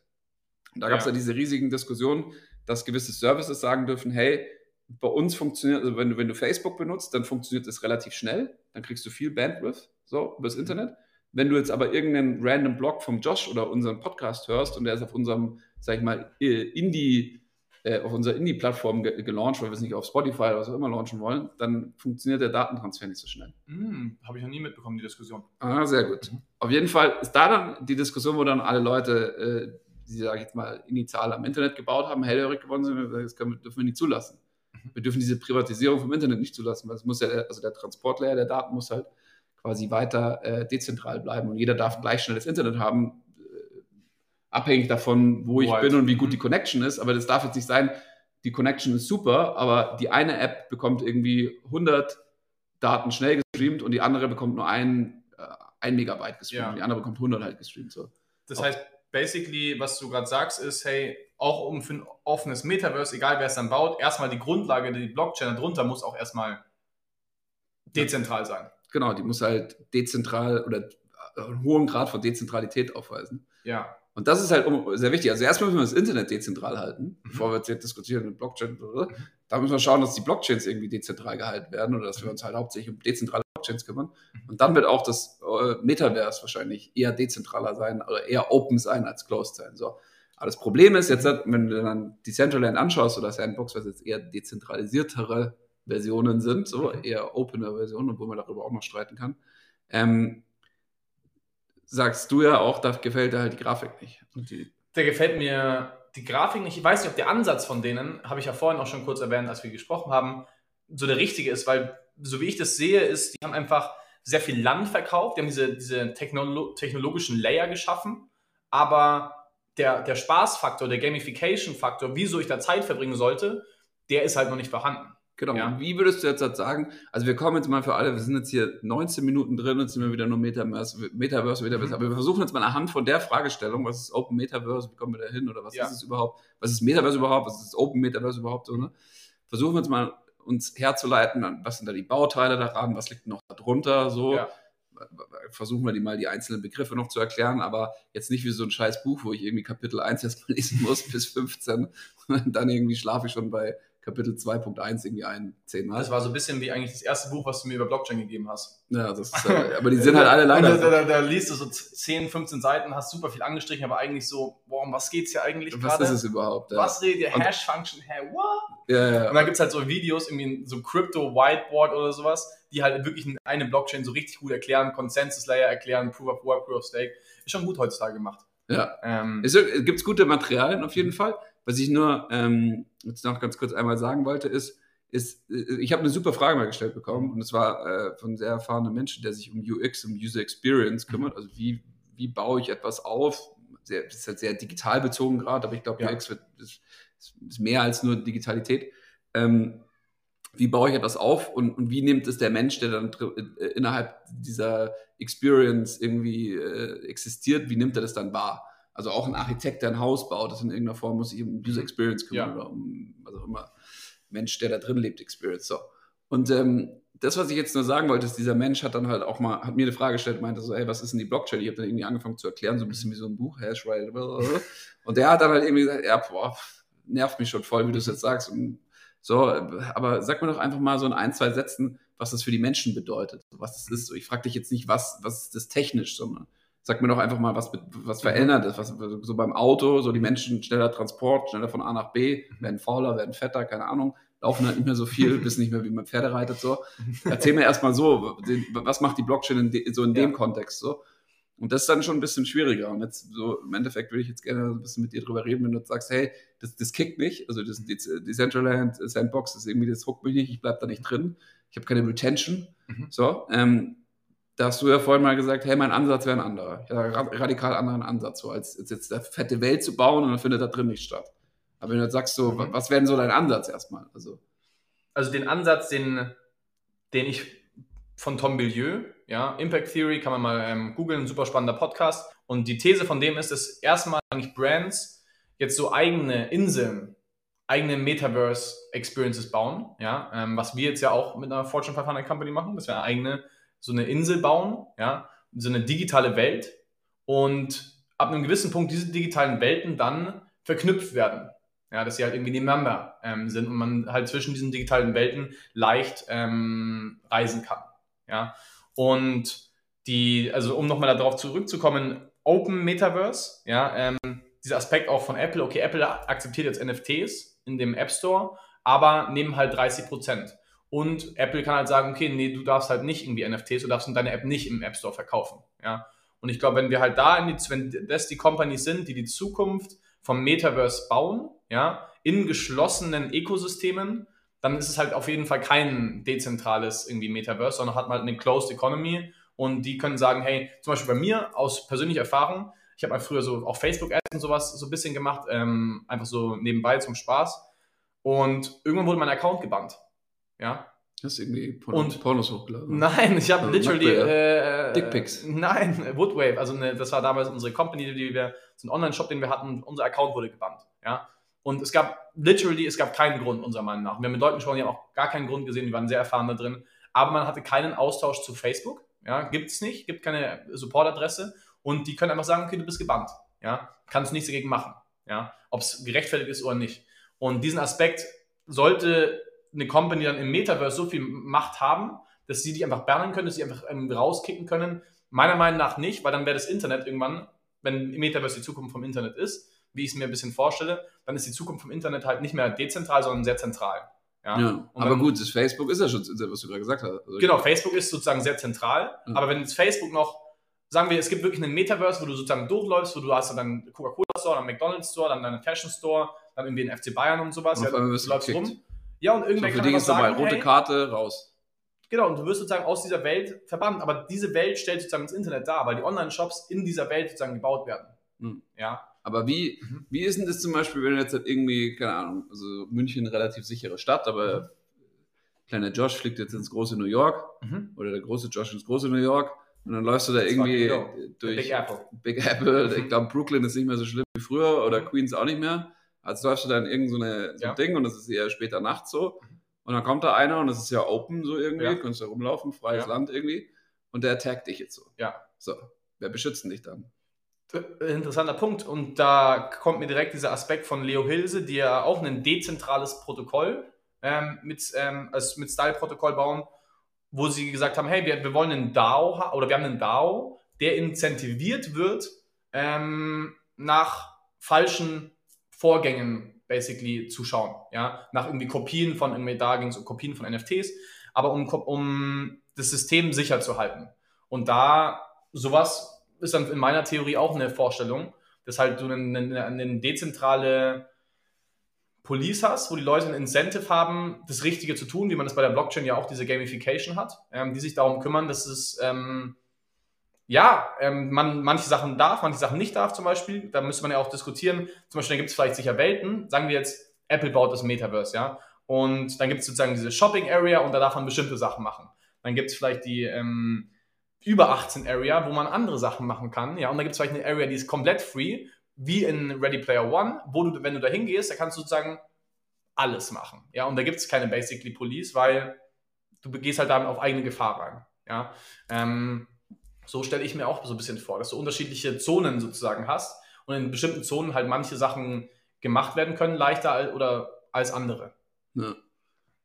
Und da gab es Ja. ja diese riesigen Diskussionen, dass gewisse Services sagen dürfen, hey, bei uns funktioniert, also wenn du, wenn du Facebook benutzt, dann funktioniert das relativ schnell, dann kriegst du viel Bandwidth, so, übers Mhm. Internet. Wenn du jetzt aber irgendeinen random Blog vom Josh oder unseren Podcast hörst und der ist auf unserem, sag ich mal, äh, Indie, äh, auf unserer Indie-Plattform ge gelauncht, weil wir es nicht auf Spotify oder was auch immer launchen wollen, dann funktioniert der Datentransfer nicht so schnell. Hm, Habe ich noch nie mitbekommen, die Diskussion. Ah, sehr gut. Mhm. Auf jeden Fall ist da dann die Diskussion, wo dann alle Leute, äh, die, sage ich jetzt mal, initial am Internet gebaut haben, hellhörig geworden sind, das wir- dürfen wir nicht zulassen. Mhm. Wir dürfen diese Privatisierung vom Internet nicht zulassen, weil es muss ja, also der Transportlayer der Daten muss halt quasi weiter äh, dezentral bleiben und jeder darf gleich schnell das Internet haben, äh, abhängig davon, wo ich Right. bin und wie gut die Mhm. Connection ist. Aber das darf jetzt nicht sein, die Connection ist super, aber die eine App bekommt irgendwie 100 Daten schnell gestreamt und die andere bekommt nur ein, äh, ein Megabyte gestreamt. Ja. und Die andere bekommt 100 halt gestreamt. So. Das heißt, basically, was du gerade sagst, ist, hey, auch um für ein offenes Metaverse, egal wer es dann baut, erstmal die Grundlage, die Blockchain darunter muss auch erstmal dezentral sein. Genau, die muss halt dezentral oder einen hohen Grad von Dezentralität aufweisen. Ja. Und das ist halt sehr wichtig. Also erstmal müssen wir das Internet dezentral halten, Mhm. bevor wir jetzt diskutieren mit Blockchain. Oder? Da müssen wir schauen, dass die Blockchains irgendwie dezentral gehalten werden oder dass wir uns halt hauptsächlich um dezentrale Blockchains kümmern. Und dann wird auch das äh, Metaverse wahrscheinlich eher dezentraler sein oder eher open sein als closed sein. So. Aber das Problem ist jetzt, wenn du dann Decentraland anschaust oder Sandbox, was jetzt eher dezentralisiertere Versionen sind, so eher opener Versionen, obwohl man darüber auch noch streiten kann, ähm, sagst du ja auch, da gefällt dir halt die Grafik nicht. Die, Der gefällt mir die Grafik nicht. Ich weiß nicht, ob der Ansatz von denen, habe ich ja vorhin auch schon kurz erwähnt, als wir gesprochen haben, so der richtige ist, weil so wie ich das sehe, ist, die haben einfach sehr viel Land verkauft, die haben diese, diese technolo technologischen Layer geschaffen, aber der, der Spaßfaktor, der Gamification-Faktor, wieso ich da Zeit verbringen sollte, der ist halt noch nicht vorhanden. Genau. Ja. Wie würdest du jetzt sagen, also wir kommen jetzt mal für alle, wir sind jetzt hier 19 Minuten drin und sind wir wieder nur Metaverse, Metaverse, Metaverse. Mhm. Aber wir versuchen jetzt mal anhand von der Fragestellung, was ist Open Metaverse, wie kommen wir da hin oder was Ja. ist es überhaupt, was ist Metaverse überhaupt, was ist Open Metaverse überhaupt so, ne? Versuchen wir jetzt mal uns herzuleiten, was sind da die Bauteile daran, was liegt noch darunter, so. Ja. Versuchen wir die mal die einzelnen Begriffe noch zu erklären, aber jetzt nicht wie so ein scheiß Buch, wo ich irgendwie Kapitel 1 erstmal lesen muss (laughs) bis 15 und dann irgendwie schlafe ich schon bei Kapitel 2.1 irgendwie ein, zehnmal. Das war so ein bisschen wie eigentlich das erste Buch, was du mir über Blockchain gegeben hast. Ja, das ist, äh, (laughs) aber die sind halt alle leider. Da, da, da liest du so 10, 15 Seiten, hast super viel angestrichen, aber eigentlich so, boah, um was geht's hier eigentlich was gerade? ist es überhaupt? Ja. Was redet ihr? Hash-Function, hä, what? Ja, ja, Und dann gibt es halt so Videos, irgendwie so Crypto-Whiteboard oder sowas, die halt wirklich eine Blockchain so richtig gut erklären, Consensus-Layer erklären, Proof of Work, Proof of Stake. Ist schon gut heutzutage gemacht. ja. Ähm, Es gibt gute Materialien auf jeden Fall. Was ich nur ähm, jetzt noch ganz kurz einmal sagen wollte, ist, ist äh, ich habe eine super Frage mal gestellt bekommen und es war äh, von sehr erfahrenen Menschen, der sich um UX, um User Experience kümmert. Also wie, wie baue ich etwas auf? Sehr, das ist halt sehr digital bezogen gerade, aber ich glaube, Ja. UX wird, ist, ist mehr als nur Digitalität. Ähm, wie baue ich etwas auf und, und wie nimmt es der Mensch, der dann äh, innerhalb dieser Experience irgendwie äh, existiert, wie nimmt er das dann wahr? Also auch ein Architekt, der ein Haus baut, das in irgendeiner Form muss sich um User Experience kümmern Ja. oder um was auch immer Mensch, der da drin lebt, Experience. So. Und ähm, das, was ich jetzt nur sagen wollte, ist, dieser Mensch hat dann halt auch mal, hat mir eine Frage gestellt, meinte so, ey, was ist denn die Blockchain? Ich habe dann irgendwie angefangen zu erklären, so ein bisschen wie so ein Buch, Hashwrite. blablabla. (laughs) Und der hat dann halt irgendwie gesagt, ja, boah, nervt mich schon voll, wie du es jetzt sagst. Und so, aber sag mir doch einfach mal so in ein, zwei Sätzen, was das für die Menschen bedeutet, was das ist. Ich frage dich jetzt nicht, was, was ist das technisch, sondern sag mir doch einfach mal, was, was verändert ist, was so beim Auto, so die Menschen schneller Transport, schneller von A nach B, werden fauler, werden fetter, keine Ahnung, laufen halt nicht mehr so viel, (laughs) wissen nicht mehr, wie man Pferde reitet, so. Erzähl mir erstmal so, was macht die Blockchain in so in dem Ja. Kontext, so. Und das ist dann schon ein bisschen schwieriger. Und jetzt so im Endeffekt würde ich jetzt gerne ein bisschen mit dir drüber reden, wenn du sagst, hey, das, das kickt mich, also das Dez- Decentraland, Sandbox ist irgendwie, das huckt mich nicht, ich bleib da nicht drin, ich habe keine Retention. Mhm. So, ähm, da hast du ja vorhin mal gesagt, hey, mein Ansatz wäre ein anderer. Ich habe einen radikal anderen Ansatz, so als, als jetzt eine fette Welt zu bauen und dann findet da drin nicht statt. Aber wenn du jetzt sagst, so, Mhm. wa- was wäre denn so dein Ansatz erstmal? Also, also den Ansatz, den, den ich von Tom Billieu, ja, Impact Theory, kann man mal ähm, googeln, ein super spannender Podcast. Und die These von dem ist, dass erstmal eigentlich Brands jetzt so eigene Inseln, eigene Metaverse-Experiences bauen, ja, ähm, was wir jetzt ja auch mit einer Fortune 500 Company machen, dass wir eine eigene, so eine Insel bauen, ja, so eine digitale Welt und ab einem gewissen Punkt diese digitalen Welten dann verknüpft werden. Ja, dass sie halt irgendwie nebeneinander ähm, sind und man halt zwischen diesen digitalen Welten leicht ähm, reisen kann. Ja, und die, also um nochmal darauf zurückzukommen, Open Metaverse, ja, ähm, dieser Aspekt auch von Apple, okay, Apple akzeptiert jetzt NFTs in dem App Store, aber nehmen halt 30 Prozent. Und Apple kann halt sagen, okay, nee, du darfst halt nicht irgendwie NFTs, du darfst deine App nicht im App Store verkaufen. Ja, und ich glaube, wenn wir halt da, in die, wenn das die Companies sind, die die Zukunft vom Metaverse bauen, ja, in geschlossenen Ökosystemen, dann ist es halt auf jeden Fall kein dezentrales irgendwie Metaverse, sondern hat man halt eine Closed Economy. Und die können sagen, hey, zum Beispiel bei mir aus persönlicher Erfahrung, ich habe mal früher so auch Facebook-Ads und sowas so ein bisschen gemacht, ähm, einfach so nebenbei zum Spaß. Und irgendwann wurde mein Account gebannt, ja, hast du irgendwie Porn Und- Pornos hochgeladen? Nein, ich habe Also literally. Nacktbilder. Äh, Dickpics. Nein, Woodwave. Also eine, das war damals unsere Company, die wir, so ein Online-Shop, den wir hatten. Unser Account wurde gebannt. Ja. Und es gab literally, es gab keinen Grund, unserer Meinung nach. Wir haben mit Leuten gesprochen, die haben auch gar keinen Grund gesehen, die waren sehr erfahren da drin. Aber man hatte keinen Austausch zu Facebook. Ja, gibt es nicht, gibt keine Support-Adresse und die können einfach sagen, okay, du bist gebannt. Ja, kannst nichts dagegen machen. Ja, ob es gerechtfertigt ist oder nicht. Und diesen Aspekt sollte eine Company dann im Metaverse so viel Macht haben, dass sie die einfach bannen können, dass sie einfach ähm, rauskicken können. Meiner Meinung nach nicht, weil dann wäre das Internet irgendwann, wenn im Metaverse die Zukunft vom Internet ist, wie ich es mir ein bisschen vorstelle, dann ist die Zukunft vom Internet halt nicht mehr dezentral, sondern sehr zentral. Ja, Ja, aber gut, das Facebook ist ja schon, was du gerade gesagt hast. Also Genau, Facebook ist sozusagen sehr zentral, Mhm. aber wenn jetzt Facebook noch, sagen wir, es gibt wirklich einen Metaverse, wo du sozusagen durchläufst, wo du hast dann einen Coca-Cola Store, dann einen McDonalds Store, dann deinen Fashion Store, dann irgendwie einen FC Bayern und sowas. Und ja, du läufst gekickt. rum. Ja, und So, irgendwer für kann nochmal sagen, rote hey, Karte raus. Genau, und du wirst sozusagen aus dieser Welt verbannt, aber diese Welt stellt sozusagen das Internet dar, weil die Online-Shops in dieser Welt sozusagen gebaut werden. Mhm. Ja, Aber wie, Mhm. wie ist denn das zum Beispiel, wenn du jetzt halt irgendwie, keine Ahnung, also München relativ sichere Stadt, aber kleiner Josh fliegt jetzt ins große New York Mhm. oder der große Josh ins große New York und dann läufst du da Das irgendwie durch Big Apple. Big Apple. Ich Mhm. glaube, Brooklyn ist nicht mehr so schlimm wie früher oder Mhm. Queens auch nicht mehr. Also läufst du da in irgendein so eine, so ein Ja. Ding und das ist eher später nachts so. Und dann kommt da einer und das ist ja open so irgendwie, Ja. kannst da rumlaufen, freies Ja. Land irgendwie. Und der attackt dich jetzt so. Ja. So, wer beschützt dich dann? Interessanter Punkt. Und da kommt mir direkt dieser Aspekt von Leo Hilse, die ja auch ein dezentrales Protokoll ähm, mit, ähm, als, mit Style-Protokoll bauen, wo sie gesagt haben, hey, wir, wir wollen einen DAO oder wir haben einen DAO, der incentiviert wird ähm, nach falschen Vorgängen basically zu schauen. Ja? Nach irgendwie Kopien von, irgendwie da ging es um Kopien von NFTs, aber um, um das System sicher zu halten. Und da sowas ist dann in meiner Theorie auch eine Vorstellung, dass halt du eine, eine, eine dezentrale Police hast, wo die Leute ein Incentive haben, das Richtige zu tun, wie man das bei der Blockchain ja auch diese Gamification hat, ähm, die sich darum kümmern, dass es ähm, ja, ähm, man manche Sachen darf, manche Sachen nicht darf zum Beispiel. Da müsste man ja auch diskutieren. Zum Beispiel, da gibt es vielleicht sicher Welten. Sagen wir jetzt, Apple baut das Metaverse, ja. Und dann gibt es sozusagen diese Shopping Area und da darf man bestimmte Sachen machen. Dann gibt es vielleicht die ähm, über 18 Area, wo man andere Sachen machen kann, ja. Und dann gibt es vielleicht eine Area, die ist komplett free, wie in Ready Player One, wo du, wenn du da hingehst, da kannst du sozusagen alles machen, ja. Und da gibt es keine basically Police, weil du gehst halt damit auf eigene Gefahr rein, ja. Ähm, so stelle ich mir auch so ein bisschen vor, dass du unterschiedliche Zonen sozusagen hast und in bestimmten Zonen halt manche Sachen gemacht werden können, leichter al- oder als andere. Ja.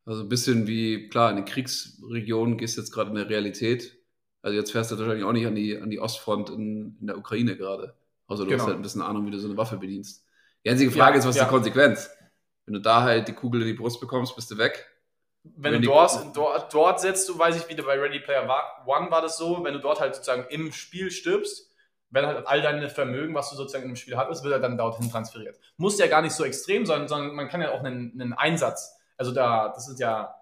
Also ein bisschen wie, klar, in den Kriegsregionen gehst du jetzt gerade in der Realität. Also jetzt fährst du wahrscheinlich auch nicht an die, an die Ostfront in, in der Ukraine gerade. Außer du Genau. hast halt ein bisschen Ahnung, wie du so eine Waffe bedienst. Die einzige Frage Ja, ist, was ist ja. die Konsequenz? Wenn du da halt die Kugel in die Brust bekommst, bist du weg. Wenn, Wenn du dort, dort, dort setzt, du weiß ich wieder bei Ready Player One war das so, wenn du dort halt sozusagen im Spiel stirbst, wenn halt all deine Vermögen, was du sozusagen im Spiel hattest, wird halt dann dorthin transferiert. Muss ja gar nicht so extrem sein, sondern man kann ja auch einen, einen Einsatz, also da, das ist ja,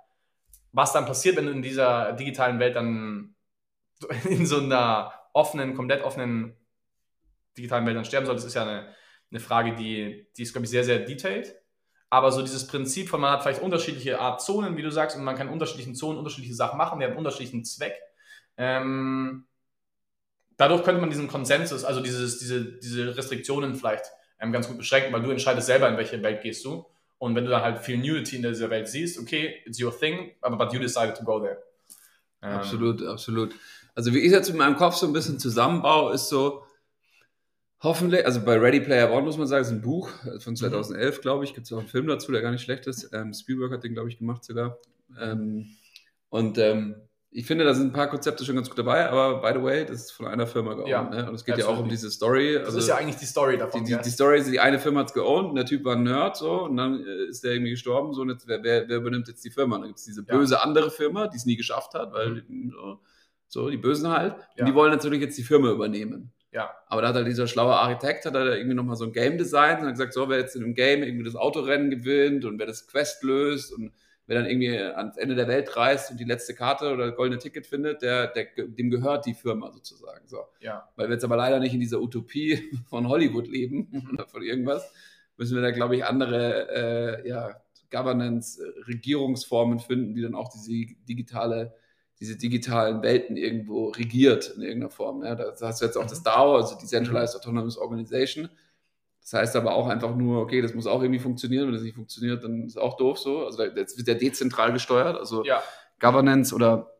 was dann passiert, wenn du in dieser digitalen Welt dann (laughs) in so einer offenen, komplett offenen digitalen Welt dann sterben solltest, ist ja eine, eine Frage, die, die ist, glaube ich, sehr, sehr detailed. Aber so dieses Prinzip von, man hat vielleicht unterschiedliche Art Zonen, wie du sagst, und man kann unterschiedlichen Zonen unterschiedliche Sachen machen, die haben unterschiedlichen Zweck. Ähm, dadurch könnte man diesen Konsensus, also dieses, diese, diese Restriktionen vielleicht ähm, ganz gut beschränken, weil du entscheidest selber, in welche Welt gehst du. Und wenn du dann halt viel Nudity in dieser Welt siehst, okay, it's your thing, aber but you decided to go there. Ähm, Absolut, absolut. Also wie ich jetzt in meinem Kopf so ein bisschen zusammenbaue, ist so, hoffentlich, also bei Ready Player One muss man sagen, ist ein Buch Mhm. von 2011, glaube ich, gibt es auch einen Film dazu, der gar nicht schlecht ist. Ähm, Spielberg hat den, glaube ich, gemacht sogar. Ähm, und ähm, ich finde, da sind ein paar Konzepte schon ganz gut dabei, aber by the way, das ist von einer Firma geowned. Ja, ne? Und es geht ja auch um diese Story. Das Also, ist ja eigentlich die Story davon. die, die, gell? die Story ist, die eine Firma hat es geowned und der Typ war ein Nerd so und dann äh, ist der irgendwie gestorben so und jetzt, wer, wer, wer übernimmt jetzt die Firma? Und dann gibt es diese Ja. böse andere Firma, die es nie geschafft hat, weil so, so die Bösen halt. Und Ja. die wollen natürlich jetzt die Firma übernehmen. Ja. Aber da hat halt dieser schlaue Architekt, hat er da irgendwie nochmal so ein Game designt und hat gesagt, so, wer jetzt in dem Game irgendwie das Autorennen gewinnt und wer das Quest löst und wer dann irgendwie ans Ende der Welt reist und die letzte Karte oder das goldene Ticket findet, der, der, dem gehört die Firma sozusagen. So. ja. Weil wir jetzt aber leider nicht in dieser Utopie (laughs) von Hollywood leben oder von irgendwas, müssen wir da, glaube ich, andere äh, ja, Governance, äh, Regierungsformen finden, die dann auch diese digitale, diese digitalen Welten irgendwo regiert in irgendeiner Form. Ja, da hast du jetzt auch das DAO, also Decentralized Autonomous Organization. Das heißt aber auch einfach nur, okay, das muss auch irgendwie funktionieren. Wenn das nicht funktioniert, dann ist auch doof so. Also jetzt wird ja dezentral gesteuert. Also Ja. Governance oder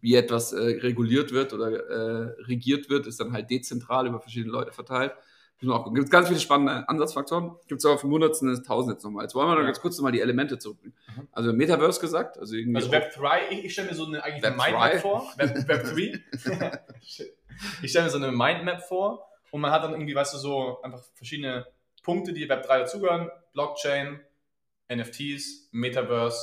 wie etwas äh, reguliert wird oder äh, regiert wird, ist dann halt dezentral über verschiedene Leute verteilt. Gibt es ganz viele spannende Ansatzfaktoren. Gibt es aber vom Hundertsten bis Tausend jetzt nochmal. Jetzt wollen wir noch Ja. ganz kurz nochmal die Elemente zurückbringen. Also Metaverse gesagt, also irgendwie. Also Web 3, ich, ich stelle mir so eine eigentlich eine Web Mindmap 3? vor. (laughs) Web, Web 3. (laughs) Shit. ich stelle mir so eine Mindmap vor und man hat dann irgendwie, weißt du, so einfach verschiedene Punkte, die Web 3 dazugehören. Blockchain, NFTs, Metaverse.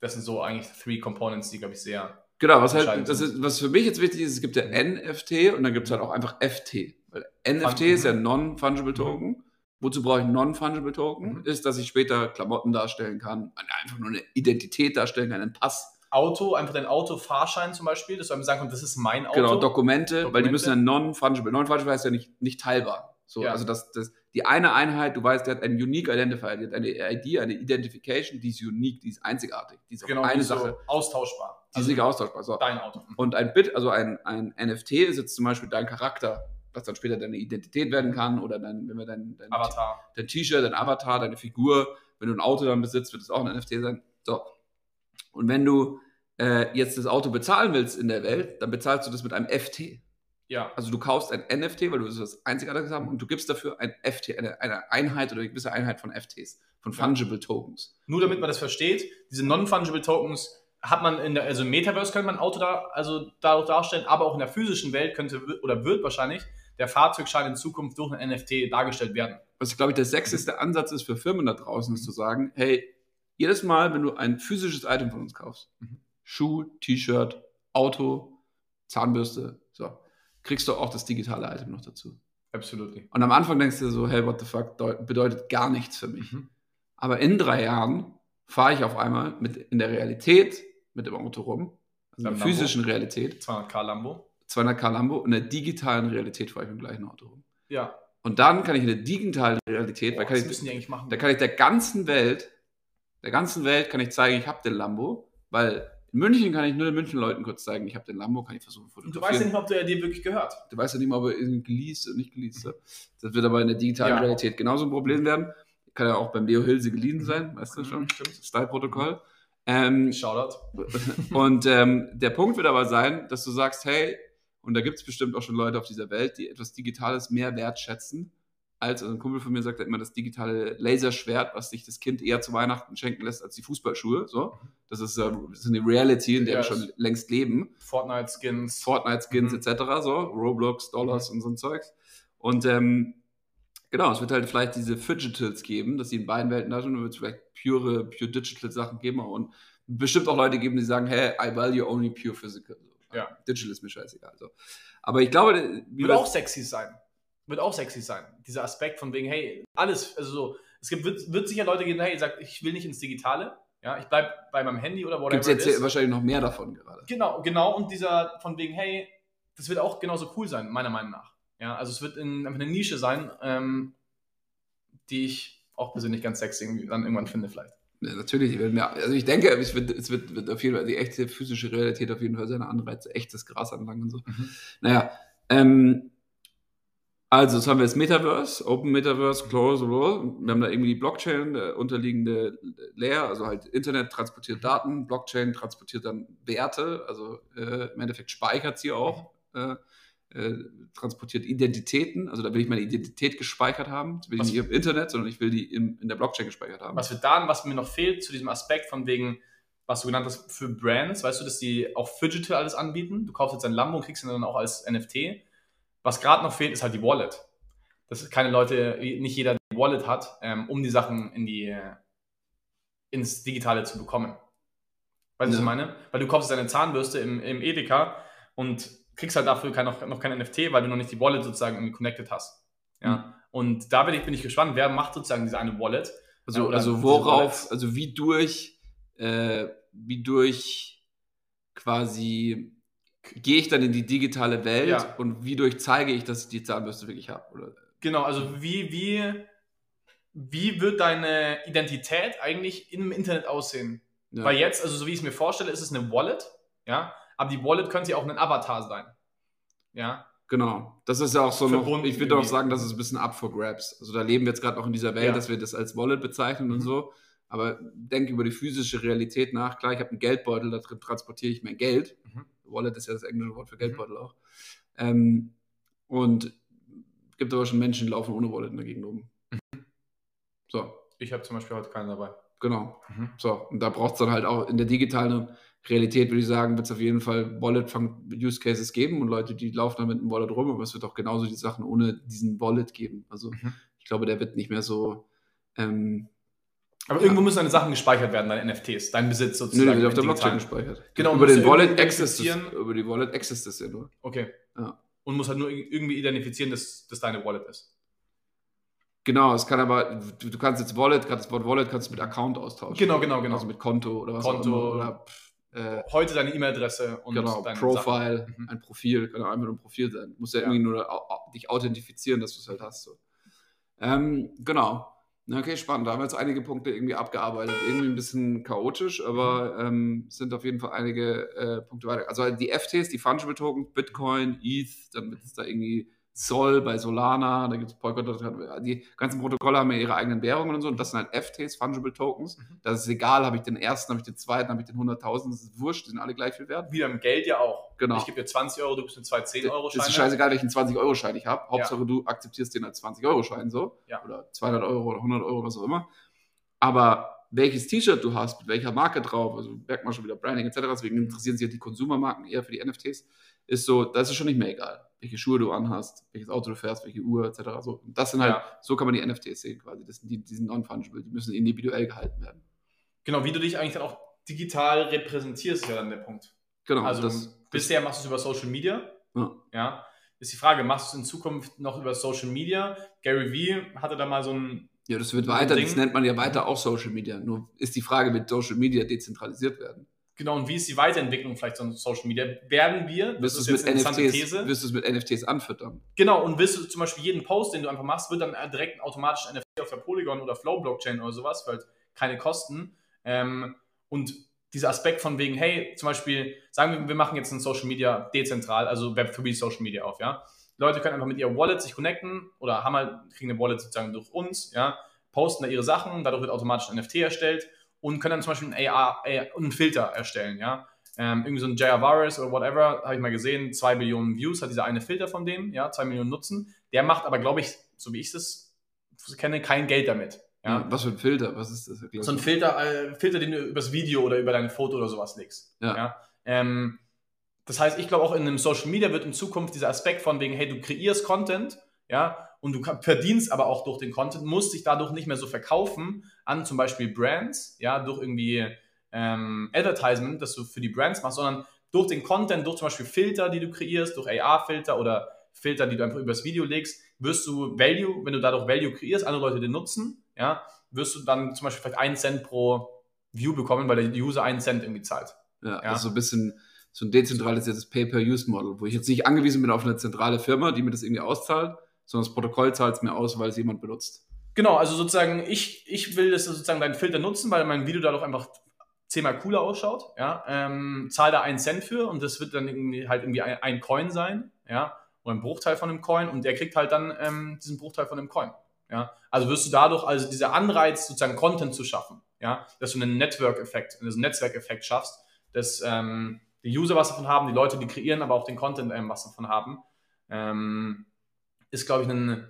Das sind so eigentlich three Components, die, glaube ich, sehr. Genau, was halt, das ist, was für mich jetzt wichtig ist, es gibt ja NFT und dann gibt es halt auch einfach FT. Weil NFT ist ja Non-Fungible Token. Wozu brauche ich Non-Fungible Token? Mhm. Ist, dass ich später Klamotten darstellen kann, einfach nur eine Identität darstellen kann, einen Pass. Auto, einfach dein Autofahrschein zum Beispiel, dass du einem sagen kannst, das ist mein Auto. Genau, Dokumente, weil die Dokumente. müssen ja non-fungible. Non-fungible heißt ja nicht, nicht teilbar. So, Ja. Also das, das, die eine Einheit, du weißt, die hat einen Unique Identifier, die hat eine ID, eine Identification, die ist unique, die ist einzigartig. Die ist genau, eine die ist Sache, so austauschbar. die ist nicht austauschbar. So. dein Auto. Und ein Bit, also ein, ein NFT ist jetzt zum Beispiel dein Charakter, was dann später deine Identität werden kann oder dein, wenn wir dein, dein, Avatar. dein T-Shirt, dein Avatar, deine Figur, wenn du ein Auto dann besitzt, wird es auch ein NFT sein. So. Und wenn du äh, jetzt das Auto bezahlen willst in der Welt, dann bezahlst du das mit einem FT. Ja. Also du kaufst ein NFT, weil du was Einzigartiges haben und du gibst dafür ein FT, eine, eine Einheit oder eine gewisse Einheit von FTs, von Ja. Fungible Tokens. Nur damit man das versteht, diese non-fungible Tokens hat man in der, also im Metaverse könnte man ein Auto da, also dadurch darstellen, aber auch in der physischen Welt könnte oder wird wahrscheinlich der Fahrzeugschein in Zukunft durch ein NFT dargestellt werden. Was, glaube ich, der sexyste Ansatz ist für Firmen da draußen, ist zu sagen, hey, jedes Mal, wenn du ein physisches Item von uns kaufst, Mhm. Schuh, T-Shirt, Auto, Zahnbürste, kriegst du auch das digitale Item noch dazu. Absolutely. Und am Anfang denkst du so, hey, what the fuck, deu- bedeutet gar nichts für mich. Mhm. Aber in drei Jahren fahre ich auf einmal mit, in der Realität mit dem Auto rum, also in der Lambo. physischen Realität, 200k Lambo. 200k Lambo, in der digitalen Realität fahre ich mit dem gleichen Auto rum. Ja. Und dann kann ich in der digitalen Realität, Boah, weil kann das ich, müssen die eigentlich machen. da kann ich der ganzen Welt, der ganzen Welt kann ich zeigen, ich habe den Lambo, weil in München kann ich nur den München Leuten kurz zeigen, ich habe den Lambo, kann ich versuchen Und du weißt ja nicht, ob der dir wirklich gehört. Du weißt ja nicht mal, ob er irgendwie geleast oder nicht geleast ist. Das wird aber in der digitalen Ja. Realität genauso ein Problem werden. Kann ja auch beim Leo Hilse geliehen sein, weißt du schon? Mhm, stimmt. Style-Protokoll. Ähm, Shoutout. (laughs) und ähm, der Punkt wird aber sein, dass du sagst, hey, und da gibt es bestimmt auch schon Leute auf dieser Welt, die etwas Digitales mehr wertschätzen, als also ein Kumpel von mir sagt immer das digitale Laserschwert, was sich das Kind eher zu Weihnachten schenken lässt als die Fußballschuhe. So, das ist, äh, das ist eine Reality, in der Ja, wir schon längst leben. Fortnite-Skins. Fortnite-Skins Mhm. etc., so, Roblox, Dollars und so ein Zeugs. Und ähm, genau, es wird halt vielleicht diese Fidgetals geben, dass sie in beiden Welten da sind, und wird es vielleicht pure, pure Digital Sachen geben und bestimmt auch Leute geben, die sagen, hey, I value only pure physical. So. Ja. Digital ist mir scheißegal. So. Aber ich glaube, Wird wir- auch sexy sein. Wird auch sexy sein. Dieser Aspekt von wegen, hey, alles, also so, es gibt, wird, wird sicher Leute geben, hey, sagt, ich will nicht ins Digitale. Ja, ich bleib bei meinem Handy oder whatever gibt es jetzt it is. wahrscheinlich noch mehr davon gerade. Genau, genau. Und dieser von wegen, hey, das wird auch genauso cool sein, meiner Meinung nach. Ja, also es wird in, einfach eine Nische sein, ähm, die ich auch persönlich ganz sexy dann irgendwann finde vielleicht. Ja, natürlich, also ich denke, es wird, es wird, wird auf jeden Fall die echte physische Realität auf jeden Fall seine Anreize, echtes Gras anlangen und so. Mhm. Naja, ähm, also jetzt haben wir das Metaverse, Open Metaverse, Close, wir haben da irgendwie die Blockchain, der unterliegende Layer, also halt Internet transportiert Daten, Blockchain transportiert dann Werte, also äh, im Endeffekt speichert sie auch, äh, äh, transportiert Identitäten, also da will ich meine Identität gespeichert haben, das will ich nicht im Internet, sondern ich will die im, in der Blockchain gespeichert haben. Was wir da, was mir noch fehlt zu diesem Aspekt von wegen, was du genannt hast, für Brands, weißt du, dass die auch Digital alles anbieten. Du kaufst jetzt ein Lambo und kriegst ihn dann auch als NFT. Was gerade noch fehlt, ist halt die Wallet. Dass keine Leute, nicht jeder die Wallet hat, ähm, um die Sachen in die, äh, ins Digitale zu bekommen. Weißt du, was Ja. ich meine? Weil du kaufst deine Zahnbürste im, im Edeka und kriegst halt dafür kein, noch, noch kein NFT, weil du noch nicht die Wallet sozusagen irgendwie connected hast. Ja. Mhm. Und da bin ich, bin ich gespannt, wer macht sozusagen diese eine Wallet. Also, oder also worauf, also wie durch, äh, wie durch quasi gehe ich dann in die digitale Welt Ja. und wie durch zeige ich, dass ich die Zahnbürste wirklich habe? Oder Genau, also wie, wie, wie wird deine Identität eigentlich im Internet aussehen? ja. Weil jetzt, also so wie ich es mir vorstelle, ist es eine Wallet, ja, aber die Wallet könnte ja auch ein Avatar sein. Ja, Genau. Das ist ja auch so noch, Verbunden ich würde auch sagen, das ist ein bisschen up for grabs. Also da leben wir jetzt gerade noch in dieser Welt, Ja. dass wir das als Wallet bezeichnen und Mhm. so. Aber denk über die physische Realität nach. Klar, ich habe einen Geldbeutel, da drin transportiere ich mein Geld. Mhm. Wallet ist ja das englische Wort für Geldbeutel auch. Ähm, und gibt aber schon Menschen, die laufen ohne Wallet in der Gegend rum. So, Ich habe zum Beispiel heute keinen dabei. genau. Mhm. So, und da braucht es dann halt auch in der digitalen Realität, würde ich sagen, wird es auf jeden Fall Wallet-Use-Cases geben und Leute, die laufen dann mit einem Wallet rum, aber es wird auch genauso die Sachen ohne diesen Wallet geben. Also Mhm. ich glaube, der wird nicht mehr so. Ähm, Aber irgendwo müssen deine Sachen gespeichert werden, deine NFTs, dein Besitz nö, sozusagen. der wird auf der Blockchain gespeichert. Genau, über den Wallet access das, über die Wallet access das ja nur. Okay. Ja. Und muss halt nur irgendwie identifizieren, dass das deine Wallet ist. Genau, es kann aber, du, du kannst jetzt Wallet, gerade das Wort Wallet kannst du mit Account austauschen. Genau, genau, genau. Also mit Konto oder was Konto. auch immer. Oder, pff, äh, Heute deine E-Mail-Adresse und genau, deine Profile. Mhm. ein Profil, kann auch einfach nur ein Profil sein. Du musst ja, Ja. irgendwie nur dich authentifizieren, dass du es halt hast. So. Ähm, genau. Okay, spannend. Da haben wir jetzt einige Punkte irgendwie abgearbeitet. Irgendwie ein bisschen chaotisch, aber Mhm. ähm, sind auf jeden Fall einige äh, Punkte weiter. Also die FTs, die Fungible Tokens, Bitcoin, ETH, dann wird es da irgendwie Sol bei Solana, da gibt es Polkadot, die ganzen Protokolle haben ja ihre eigenen Währungen und so, und das sind halt FTs, Fungible Tokens. Mhm. Das ist egal, habe ich den ersten, habe ich den zweiten, habe ich den 100.000, das ist wurscht, die sind alle gleich viel wert. Wieder im Geld ja auch. Genau. Ich gebe dir 20 Euro, du gibst mir zwei 10-Euro-Scheine. Es ist scheißegal, welchen 20-Euro-Schein ich habe. Hauptsache, du akzeptierst den als 20-Euro-Schein so. Ja. Oder 200 Euro oder 100 Euro, was auch immer. Aber welches T-Shirt du hast, mit welcher Marke drauf, also merkt man schon wieder Branding etc., deswegen interessieren sich ja die Konsumermarken eher für die NFTs, ist so, das ist schon nicht mehr egal, welche Schuhe du anhast, welches Auto du fährst, welche Uhr etc. So, das sind halt, Ja. so kann man die NFTs sehen quasi. Das sind die, die sind non-fungible, die müssen individuell gehalten werden. Genau, wie du dich eigentlich dann auch digital repräsentierst, ist ja dann der Punkt. Genau. Also das, bisher machst du es über Social Media. Ja. Ja. Ist die Frage, machst du es in Zukunft noch über Social Media? Gary Vee hatte da mal so ein. ja, das wird weiter, Ding. das nennt man ja weiter auch Social Media. Nur ist die Frage, wird Social Media dezentralisiert werden? Genau, und wie ist die Weiterentwicklung vielleicht von Social Media? Werden wir, das Wirst du ist jetzt mit eine interessante NFTs, These, wirst du es mit NFTs anfüttern? Genau, und willst du zum Beispiel jeden Post, den du einfach machst, wird dann direkt automatisch ein NFT auf der Polygon oder Flow Blockchain oder sowas, für halt keine Kosten. Ähm, und dieser Aspekt von wegen, hey, zum Beispiel, sagen wir, wir machen jetzt ein Social Media dezentral, also Web3 Social Media auf, ja. Leute können einfach mit ihrer Wallet sich connecten oder haben halt, kriegen eine Wallet sozusagen durch uns, ja, posten da ihre Sachen, dadurch wird automatisch ein NFT erstellt und können dann zum Beispiel einen AR, einen Filter erstellen, ja. Ähm, irgendwie so ein J.R. Varus oder whatever, habe ich mal gesehen, zwei Millionen Views hat dieser eine Filter von dem, ja, zwei Millionen Nutzen. Der macht aber, glaube ich, so wie ich es kenne, kein Geld damit. Ja. Was für ein Filter? Was ist das? So ein. Filter, äh, Filter, den du übers Video oder über dein Foto oder sowas legst. Ja. Ähm, das heißt, ich glaube auch in einem Social Media wird in Zukunft dieser Aspekt von wegen, hey, du kreierst Content, ja, und du verdienst aber auch durch den Content, musst dich dadurch nicht mehr so verkaufen an zum Beispiel Brands, ja, durch irgendwie ähm, Advertisement, das du für die Brands machst, sondern durch den Content, durch zum Beispiel Filter, die du kreierst, durch AR-Filter oder Filter, die du einfach übers Video legst, wirst du Value, wenn du dadurch Value kreierst, andere Leute den nutzen, ja, wirst du dann zum Beispiel vielleicht einen Cent pro View bekommen, weil der User einen Cent irgendwie zahlt. Ja, Ja. also so ein bisschen so ein dezentralisiertes Pay-per-Use-Model, wo ich jetzt nicht angewiesen bin auf eine zentrale Firma, die mir das irgendwie auszahlt, sondern das Protokoll zahlt es mir aus, weil es jemand benutzt. Genau, also sozusagen, ich, ich will das sozusagen deinen Filter nutzen, weil mein Video dadurch einfach zehnmal cooler ausschaut, ja, ähm, zahl da einen Cent für und das wird dann irgendwie halt irgendwie ein, ein Coin sein, ja, oder ein Bruchteil von einem Coin und der kriegt halt dann ähm, diesen Bruchteil von dem Coin, ja. Also wirst du dadurch, also dieser Anreiz, sozusagen Content zu schaffen, ja, dass du einen Network-Effekt, einen Netzwerkeffekt schaffst, dass ähm, die User was davon haben, die Leute, die kreieren, aber auch den Content ähm, was davon haben, ähm, ist, glaube ich, ein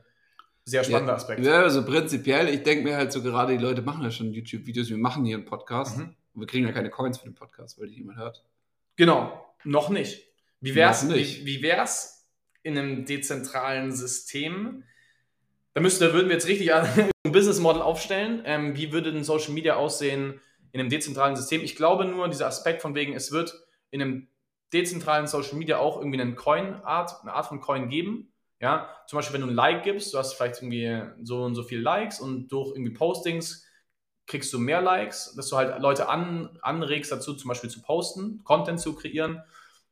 sehr spannender Aspekt. Ja, also prinzipiell, ich denke mir halt so gerade, die Leute machen ja schon YouTube-Videos, wir machen hier einen Podcast Mhm. und wir kriegen ja keine Coins für den Podcast, weil die jemand hört. Genau, noch nicht. Wie wär's, Noch nicht. Wie, wie wär's in einem dezentralen System? Da, müsste, da würden wir jetzt richtig (laughs) ein Business Model aufstellen. Ähm, wie würde ein Social Media aussehen in einem dezentralen System? Ich glaube nur, dieser Aspekt von wegen, es wird in einem dezentralen Social Media auch irgendwie eine Coin-Art, eine Art von Coin geben. Ja, zum Beispiel, wenn du ein Like gibst, du hast vielleicht irgendwie so und so viele Likes und durch irgendwie Postings kriegst du mehr Likes, dass du halt Leute an, anregst dazu, zum Beispiel zu posten, Content zu kreieren.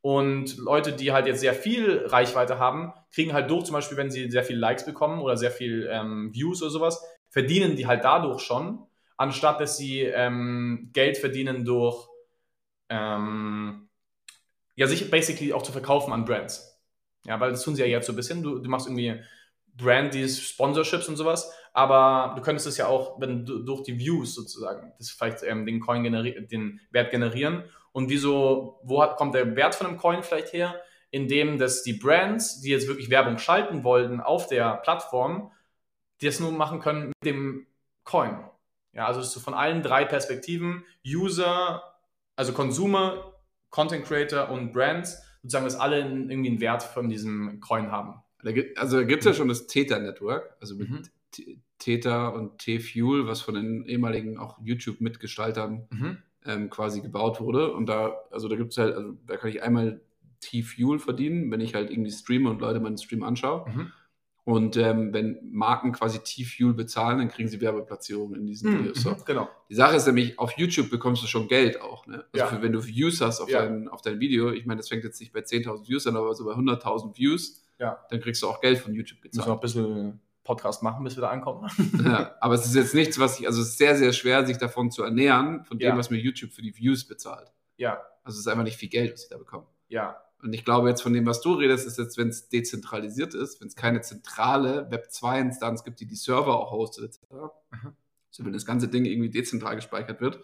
Und Leute, die halt jetzt sehr viel Reichweite haben, kriegen halt durch, zum Beispiel, wenn sie sehr viele Likes bekommen oder sehr viel ähm, Views oder sowas, verdienen die halt dadurch schon, anstatt dass sie ähm, Geld verdienen durch, ähm, ja, sich basically auch zu verkaufen an Brands. Ja, weil das tun sie ja jetzt so ein bisschen. Du, du machst irgendwie Brand-Deals, Sponsorships und sowas. Aber du könntest es ja auch wenn du, durch die Views sozusagen, das vielleicht ähm, den Coin den Wert generieren. Und wieso, wo hat, kommt der Wert von einem Coin vielleicht her? Indem dass die Brands, die jetzt wirklich Werbung schalten wollten auf der Plattform, das nur machen können mit dem Coin. Ja, also dass von allen drei Perspektiven, User, also Consumer, Content Creator und Brands, sozusagen, dass alle irgendwie einen Wert von diesem Coin haben. Also da gibt es ja schon das Theta-Network, also mit Mhm. T- Theta und T-Fuel, was von den ehemaligen auch YouTube-Mitgestaltern Mhm. ähm, quasi gebaut wurde. Und da, also da gibt es halt, also da kann ich einmal T-Fuel verdienen, wenn ich halt irgendwie streame und Leute meinen Stream anschaue. Mhm. Und ähm, wenn Marken quasi T-Fuel bezahlen, dann kriegen sie Werbeplatzierungen in diesen Mhm. Videos. So. Genau. Die Sache ist nämlich, auf YouTube bekommst du schon Geld auch. Ne? Also Ja. für, wenn du Views hast auf, Ja. dein, auf dein Video, ich meine, das fängt jetzt nicht bei 10.000 Views an, aber so bei 100.000 Views, Ja. dann kriegst du auch Geld von YouTube Müssen wir noch gezahlt. ein bisschen Podcast machen, bis wir da ankommen. (laughs) ja, aber es ist jetzt nichts, was ich, also es ist sehr, sehr schwer, sich davon zu ernähren, von dem, was mir YouTube für die Views bezahlt. ja, Also es ist einfach nicht viel Geld, was ich da bekomme. ja, Und ich glaube jetzt von dem, was du redest, ist jetzt, wenn es dezentralisiert ist, wenn es keine zentrale Web2-Instanz gibt, die die Server auch hostet, etc. Mhm. So, wenn das ganze Ding irgendwie dezentral gespeichert wird,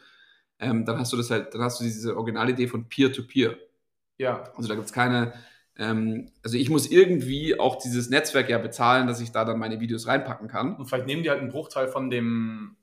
ähm, dann hast du das halt, dann hast du diese Originalidee von Peer-to-Peer. ja, Also da gibt es keine, ähm, also ich muss irgendwie auch dieses Netzwerk ja bezahlen, dass ich da dann meine Videos reinpacken kann. Und vielleicht nehmen die halt einen Bruchteil von dem,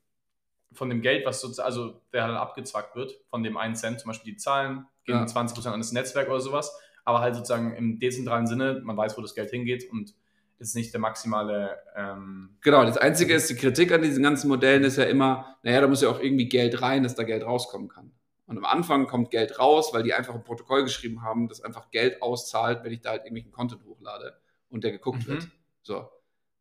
von dem Geld, was sozusagen, also der dann abgezwackt wird, von dem einen Cent, zum Beispiel die Zahlen, gehen Ja. 20% an das Netzwerk oder sowas, aber halt sozusagen im dezentralen Sinne, man weiß, wo das Geld hingeht und ist nicht der maximale, ähm, Genau, das Einzige ist, die Kritik an diesen ganzen Modellen ist ja immer, naja, da muss ja auch irgendwie Geld rein, dass da Geld rauskommen kann. Und am Anfang kommt Geld raus, weil die einfach ein Protokoll geschrieben haben, das einfach Geld auszahlt, wenn ich da halt irgendwelchen Content hochlade und der geguckt Mhm. wird. So.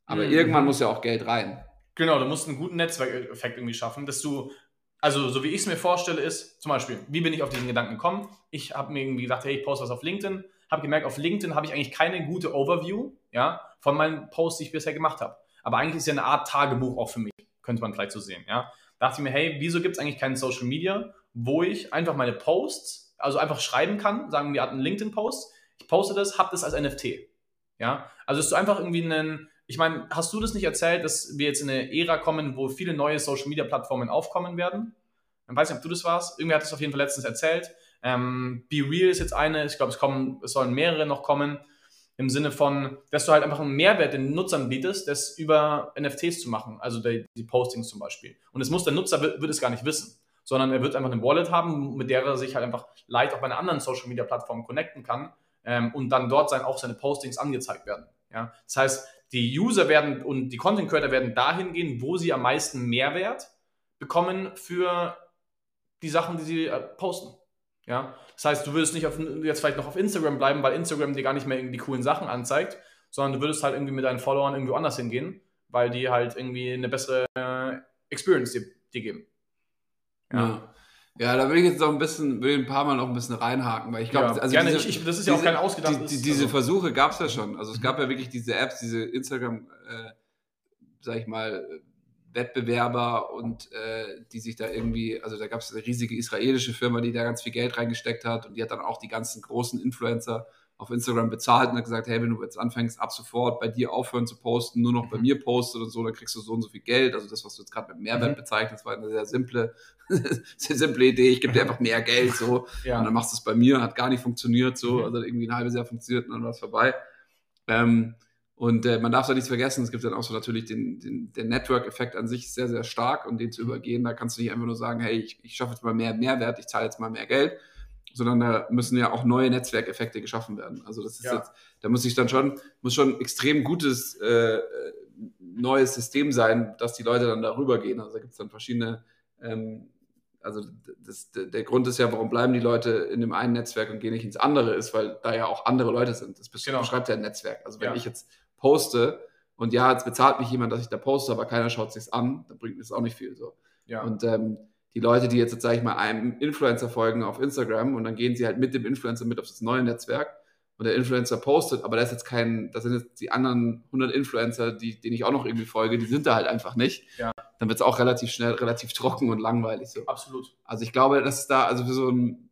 Aber Mhm. irgendwann muss ja auch Geld rein. Genau, du musst einen guten Netzwerkeffekt irgendwie schaffen, dass du, also so wie ich es mir vorstelle, ist zum Beispiel, wie bin ich auf diesen Gedanken gekommen? Ich habe mir irgendwie gedacht, hey, ich poste was auf LinkedIn, habe gemerkt, auf LinkedIn habe ich eigentlich keine gute Overview, ja, von meinen Posts, die ich bisher gemacht habe. Aber eigentlich ist ja eine Art Tagebuch auch für mich, könnte man vielleicht so sehen, ja. Da dachte ich mir, hey, wieso gibt es eigentlich keinen Social Media, wo ich einfach meine Posts, also einfach schreiben kann, sagen wir, einen LinkedIn-Post, ich poste das, habe das als NFT, ja. Also, dass du einfach irgendwie einen, ich meine, hast du das nicht erzählt, dass wir jetzt in eine Ära kommen, wo viele neue Social Media Plattformen aufkommen werden? Ich weiß nicht, ob du das warst. Irgendwer hat es auf jeden Fall letztens erzählt. Ähm, Be Real ist jetzt eine. Ich glaube, es kommen, es sollen mehrere noch kommen. Im Sinne von, dass du halt einfach einen Mehrwert den Nutzern bietest, das über NFTs zu machen, also die, die Postings zum Beispiel. Und es muss der Nutzer wird, es gar nicht wissen, sondern er wird einfach eine Wallet haben, mit der er sich halt einfach leicht auf einer anderen Social Media Plattform connecten kann ähm, und dann dort sein, auch seine Postings angezeigt werden. Ja? Das heißt, die User werden und die Content Creator werden dahin gehen, wo sie am meisten Mehrwert bekommen für die Sachen, die sie äh, posten. Ja? Das heißt, du würdest nicht auf, jetzt vielleicht noch auf Instagram bleiben, weil Instagram dir gar nicht mehr die coolen Sachen anzeigt, sondern du würdest halt irgendwie mit deinen Followern irgendwo anders hingehen, weil die halt irgendwie eine bessere äh, Experience dir, dir geben. Ja. ja. Da will ich jetzt noch ein bisschen, will ein paar Mal noch ein bisschen reinhaken, weil ich glaube, Ja, also gerne. diese- Ich- das ist ja auch kein ausgedachtes- Die, die, diese also- Versuche gab es ja schon. Also es Mhm. gab ja wirklich diese Apps, diese Instagram, äh, sag ich mal, Wettbewerber und äh, die sich da irgendwie, also da gab es eine riesige israelische Firma, die da ganz viel Geld reingesteckt hat und die hat dann auch die ganzen großen Influencer auf Instagram bezahlt und hat gesagt, hey, wenn du jetzt anfängst, ab sofort bei dir aufhören zu posten, nur noch bei Mhm. mir postet und so, dann kriegst du so und so viel Geld. Also das, was du jetzt gerade mit Mehrwert Mhm. bezeichnest, war eine sehr simple, (laughs) sehr simple Idee. Ich gebe dir einfach mehr Geld so. (laughs) Ja. Und dann machst du es bei mir, hat gar nicht funktioniert so, Mhm. also irgendwie ein halbes Jahr funktioniert und dann war es vorbei. Ähm, und äh, man darf da nichts vergessen, es gibt dann auch so natürlich den, den, der Network-Effekt an sich sehr, sehr stark und den zu Mhm. übergehen, da kannst du nicht einfach nur sagen, hey, ich, ich schaffe jetzt mal mehr Mehrwert, ich zahle jetzt mal mehr Geld, sondern da müssen ja auch neue Netzwerkeffekte geschaffen werden. Also das ist Ja. jetzt, da muss ich dann schon, muss schon ein extrem gutes äh, äh, neues System sein, dass die Leute dann darüber gehen. Also da gibt es dann verschiedene ähm, also das, der Grund ist ja, warum bleiben die Leute in dem einen Netzwerk und gehen nicht ins andere, ist, weil da ja auch andere Leute sind. Das Genau. beschreibt ja ein Netzwerk. Also wenn Ja. ich jetzt poste und ja, jetzt bezahlt mich jemand, dass ich da poste, aber keiner schaut sich's an, dann bringt mir das auch nicht viel so. ja. Und ähm, die Leute, die jetzt, jetzt sage ich mal, einem Influencer folgen auf Instagram und dann gehen sie halt mit dem Influencer mit auf das neue Netzwerk und der Influencer postet, aber da ist jetzt kein, das sind jetzt die anderen 100 Influencer, die, denen ich auch noch irgendwie folge, die sind da halt einfach nicht. Ja. Dann wird es auch relativ schnell, relativ trocken und langweilig so. Absolut. Also ich glaube, dass es da, also für so ein,